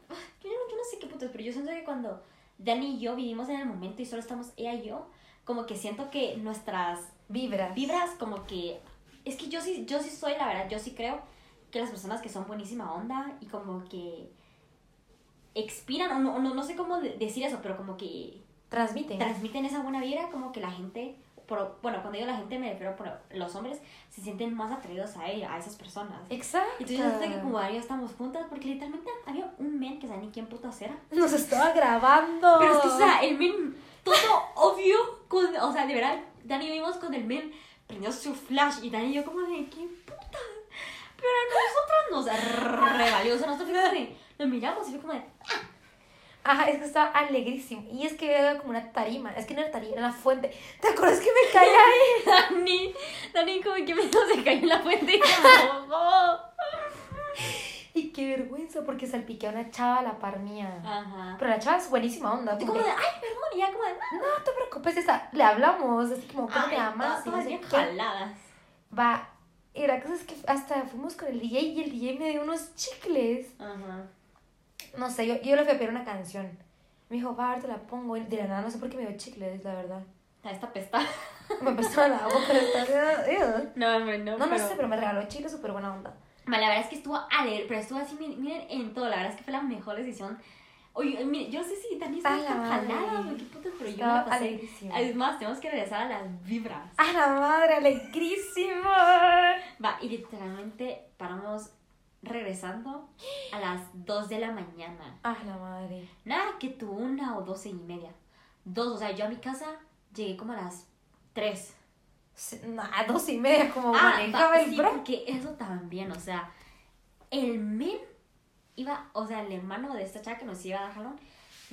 yo no, yo no sé qué putos, pero yo siento que cuando Dani y yo vivimos en el momento y solo estamos ella y yo, como que siento que nuestras Vibras. vibras como que es que yo sí yo sí soy la verdad yo sí creo que las personas que son buenísima onda y como que expiran o no, no, no sé cómo de- decir eso pero como que Transmiten. transmiten esa buena vibra como que la gente por, bueno cuando digo la gente me refiero por los hombres se sienten más atraídos a ella a esas personas Exacto. entonces yo siento que como Darío estamos juntas porque literalmente había un men que sabe ni quién puta era Nos estaba grabando. pero es que, o sea, el men, todo obvio, con, o sea, de verdad, Dani y yo vimos con el men, prendió su flash y Dani y yo como de, ¿qué puta? Pero a nosotros nos revalió, o sea, nosotros de, nos miramos y fue como de, Ajá, es que estaba alegrísimo. Y es que era como una tarima. Es que no era tarima, era una fuente. ¿Te acuerdas que me caí ahí? Dani, Dani como que me se cayó en la fuente y se mojó. Y qué vergüenza, porque salpiqué a una chava a la par mía. Ajá. Pero la chava es buenísima onda. Y como como de, ay, perdón, y ya como de, "Ah, no te preocupes, esa, le hablamos. Así como, ¿cómo te no todas bien jaladas. Va. Y la cosa es que hasta fuimos con el DJ y el DJ me dio unos chicles. Ajá. No sé, yo, yo le fui a pedir una canción. Me dijo, va, ahorita la pongo. Y de la nada, no sé por qué me dio chicles, la verdad. A esta pesta. Me empezó la boca. ew. No, hombre, no, No, no pero- sé, pero me regaló chicles súper buena onda. La verdad es que estuvo alegre, pero estuvo así, miren, miren, en todo. La verdad es que fue la mejor decisión. Oye, miren, yo no sé si A la tan jalada qué putas, pero yo me la pasé. alegrísima. Es más, tenemos que regresar a las vibras. ¡A la madre, alegrísima! Va, y literalmente paramos regresando a las 2 de la mañana. ¡A la madre! Nada que tú una o doce y media. Dos, o sea, yo a mi casa llegué como a las 3. Se- Nah, dos y media, como Ah, manejaba el sí, bro. porque eso también, o sea, el men iba, o sea, el hermano de esta chava que nos iba a dar jalón,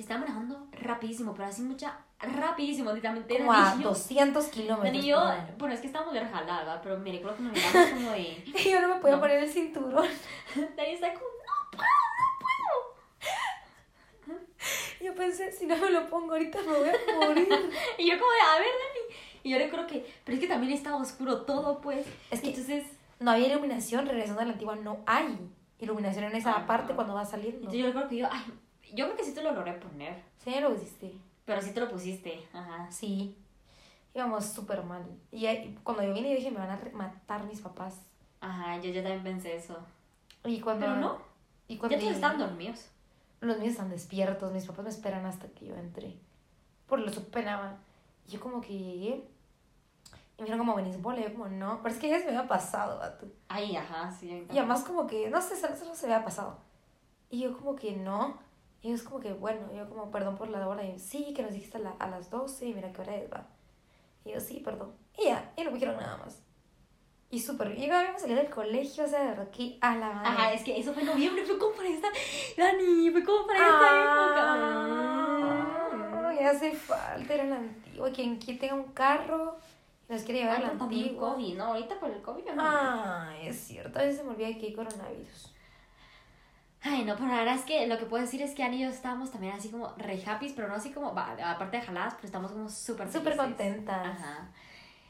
estaba manejando rapidísimo, pero así mucha, rapidísimo, literalmente. Como a Dani y yo- 200 Dani kilómetros. y yo, bueno, es que estábamos de jalada, ¿verdad? pero me recuerdo que nos miramos como de, yo no me podía No. poner el cinturón. Dani está como, no puedo, Yo pensé, si no me lo pongo ahorita me voy a morir. no puedo. Y yo como de, a ver, Dani. Y yo recuerdo que, pero es que también estaba oscuro todo, pues. Es que- Entonces, No había iluminación, regresando a la antigua no hay iluminación en esa Ajá. parte cuando va saliendo. entonces yo recuerdo que yo, ay, yo creo que sí te lo logré poner, Sí, lo hiciste. pero sí te lo pusiste, ajá. Sí. Íbamos súper mal. Y ahí- cuando yo vine, yo dije, me van a matar mis papás. Ajá, yo, yo también pensé eso. Y cuando... Pero no. Y cuando Ya todos están dormidos. Los míos están despiertos, mis papás me esperan hasta que yo entre. Por lo supenaba. Y yo como que llegué. Y me dijeron como, ¿venís bola? Y yo como, no. Pero es que ya se me había pasado, vato. Ay, ajá, sí. Y además como que, no sé, solo se me había pasado. Y yo como que no. Y ellos como que, bueno, yo como, perdón por la hora. Y yo, sí, que nos dijiste a, la- a las 12 y mira qué hora es, va. Y yo, sí, perdón. Y ya, y no me dijeron nada más. Y súper, y yo salido del colegio, o sea, de que a la madre. Ajá, es que eso fue en noviembre, fue como para esta. Dani, fue como para esta época. Ah, ya hace falta ir a la antigua. Quien tenga un carro y nos quiere llevar Ay, a la antigua. COVID, ¿no? Ahorita por el COVID no. Ah, es cierto. A veces se me olvida que hay coronavirus. Ay, no, pero la verdad es que lo que puedo decir es que Ani y yo estábamos también así como re happy, pero no así como, va, aparte de jaladas, pero estamos como súper Súper contentas Ajá.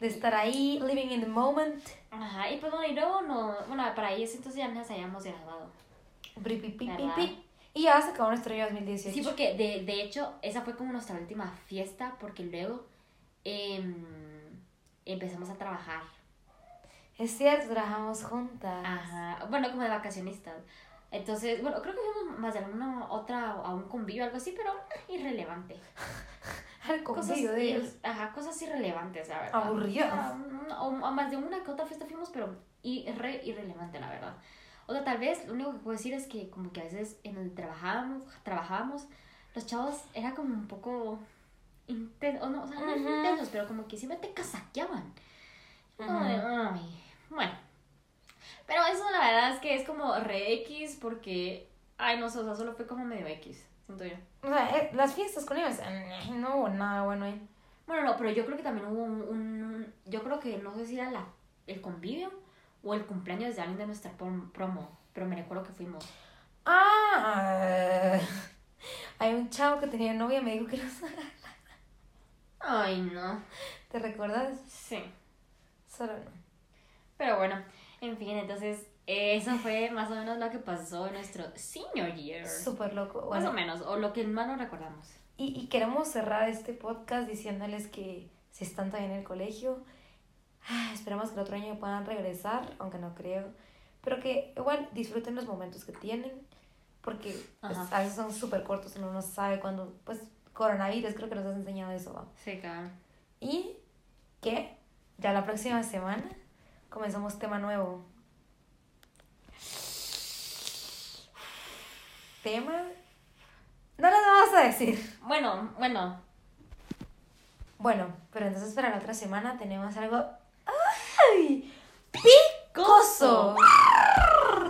de estar ahí, living in the moment. Ajá, y pues bueno, y luego no, bueno, para ahí entonces ya nos habíamos graduado. Y ya se acabó nuestro año 2018. Sí, porque de, de hecho esa fue como nuestra última fiesta, porque luego em, empezamos a trabajar. Es cierto, trabajamos juntas. Ajá, bueno, como de vacacionistas. Entonces, bueno, creo que fuimos más de alguna otra, a un convivio, algo así, pero eh, irrelevante. Al Cosas, convivio de ir- ellos. ajá, cosas irrelevantes, la verdad. Aburridas. O, o más de una que otra fiesta fuimos, pero y, re irrelevante, la verdad. O sea, tal vez lo único que puedo decir es que como que a veces en donde trabajábamos, trabajábamos los chavos era como un poco intensos, no, o sea, no Ujú. intensos, pero como que siempre te casaqueaban. Como de, ay, bueno. Pero eso la verdad es que es como re X porque, ay, no sé, o sea, solo fue como medio X, siento yo. O sea, eh, las fiestas con ellos, eh, no hubo nada bueno ahí. Bueno, no, pero yo creo que también hubo un, un- yo creo que no sé si era la, el convivio o el cumpleaños de alguien de nuestra prom- promo, pero me recuerdo que fuimos. Ah, hay un chavo que tenía novia y me dijo que no Ay, no. ¿Te recuerdas? Sí. Solo no. Pero bueno, en fin, entonces eso fue más o menos lo que pasó en nuestro senior year. Súper loco. Más Bueno, o menos, o lo que más nos recordamos. y, y queremos cerrar este podcast diciéndoles que si están todavía en el colegio, ah, esperamos que el otro año puedan regresar, aunque no creo. Pero que igual disfruten los momentos que tienen, porque pues, a veces son súper cortos, uno no sabe cuándo, pues coronavirus, creo que nos has enseñado eso. ¿va? Sí, claro. Y que ya la próxima semana comenzamos tema nuevo. Tema. No les vamos a decir. Bueno, bueno, Bueno, pero entonces para la otra semana tenemos algo. ¡Ay! ¡Picoso!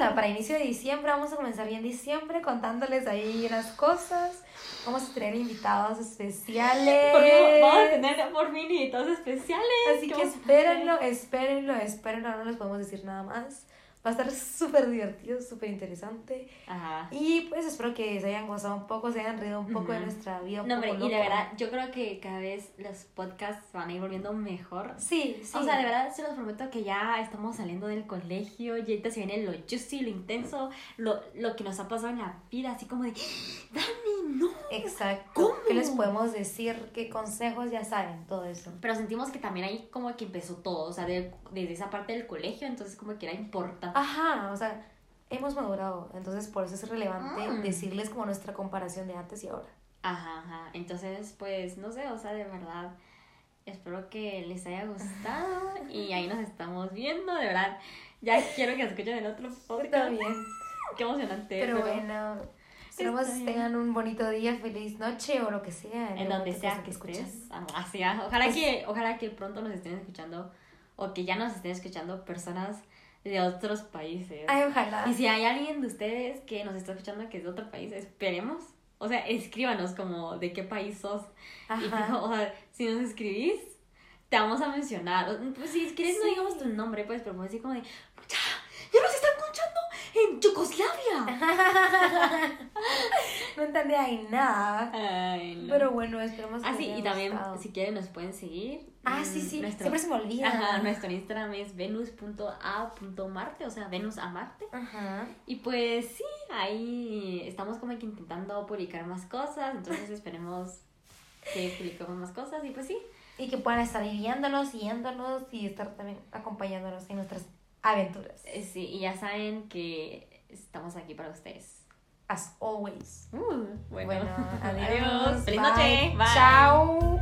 Para inicio de diciembre, vamos a comenzar bien diciembre contándoles ahí unas cosas. Vamos a tener invitados especiales. vamos a tener por fin invitados especiales. Así ¿Qué que espérenlo, espérenlo, espérenlo, no les podemos decir nada más. Va a estar súper divertido, súper interesante. Ajá. Y pues espero que se hayan gozado un poco, se hayan reído un poco de Ujú. nuestra vida. Un No, poco hombre, y de loca. verdad, yo creo que cada vez los podcasts van a ir volviendo mejor. Sí, sí. O sea, de verdad, se los prometo que ya estamos saliendo del colegio y ahorita se viene lo juicy, lo intenso, lo, lo que nos ha pasado en la vida, así como de, Dani, no. Exacto. ¿Cómo? ¿Qué les podemos decir? ¿Qué consejos ya saben? Todo eso. Pero sentimos que también ahí como que empezó todo, o sea, de- desde esa parte del colegio, entonces como que era importante. Ajá, o sea, hemos madurado. Entonces, por eso es relevante Mm. decirles como nuestra comparación de antes y ahora. Ajá, ajá. Entonces, pues, no sé, o sea, de verdad, espero que les haya gustado y ahí nos estamos viendo, de verdad. Ya quiero que escuchen el otro podcast. También. Qué emocionante. Pero bueno, esperemos Está bien. tengan un bonito día, feliz noche o lo que sea. En donde sea que estés. estés. Así, ah, ojalá Es- que, ojalá que pronto nos estén escuchando o que ya nos estén escuchando personas de otros países. Ay, ojalá. Y si hay alguien de ustedes que nos está escuchando que es de otro país, esperemos. O sea, escríbanos como de qué país sos. Y Ajá. fijo, o sea, si nos escribís, te vamos a mencionar. Pues si quieres no digamos tu nombre, pues, pero puedes decir como de, ¡Ya! ¡Ya nos están escuchando en Yugoslavia! No entendí ahí nada. Ay, no. Pero bueno, esperemos que Ah, sí, y también, gustado. si quieren, nos pueden seguir. Ah, sí, sí. nuestro- Siempre se me olvida. Ajá, nuestro Instagram es venus.a.marte, o sea, Venus a Marte. Ajá. Y pues sí, ahí estamos como que intentando publicar más cosas, entonces esperemos que publiquemos más cosas y pues sí. Y que puedan estar viéndonos, siguiéndonos y estar también acompañándonos en nuestras aventuras. Eh, Sí, y ya saben que estamos aquí para ustedes. As always. Uh, bueno, Bueno, adiós. Feliz noche. Bye. Chao.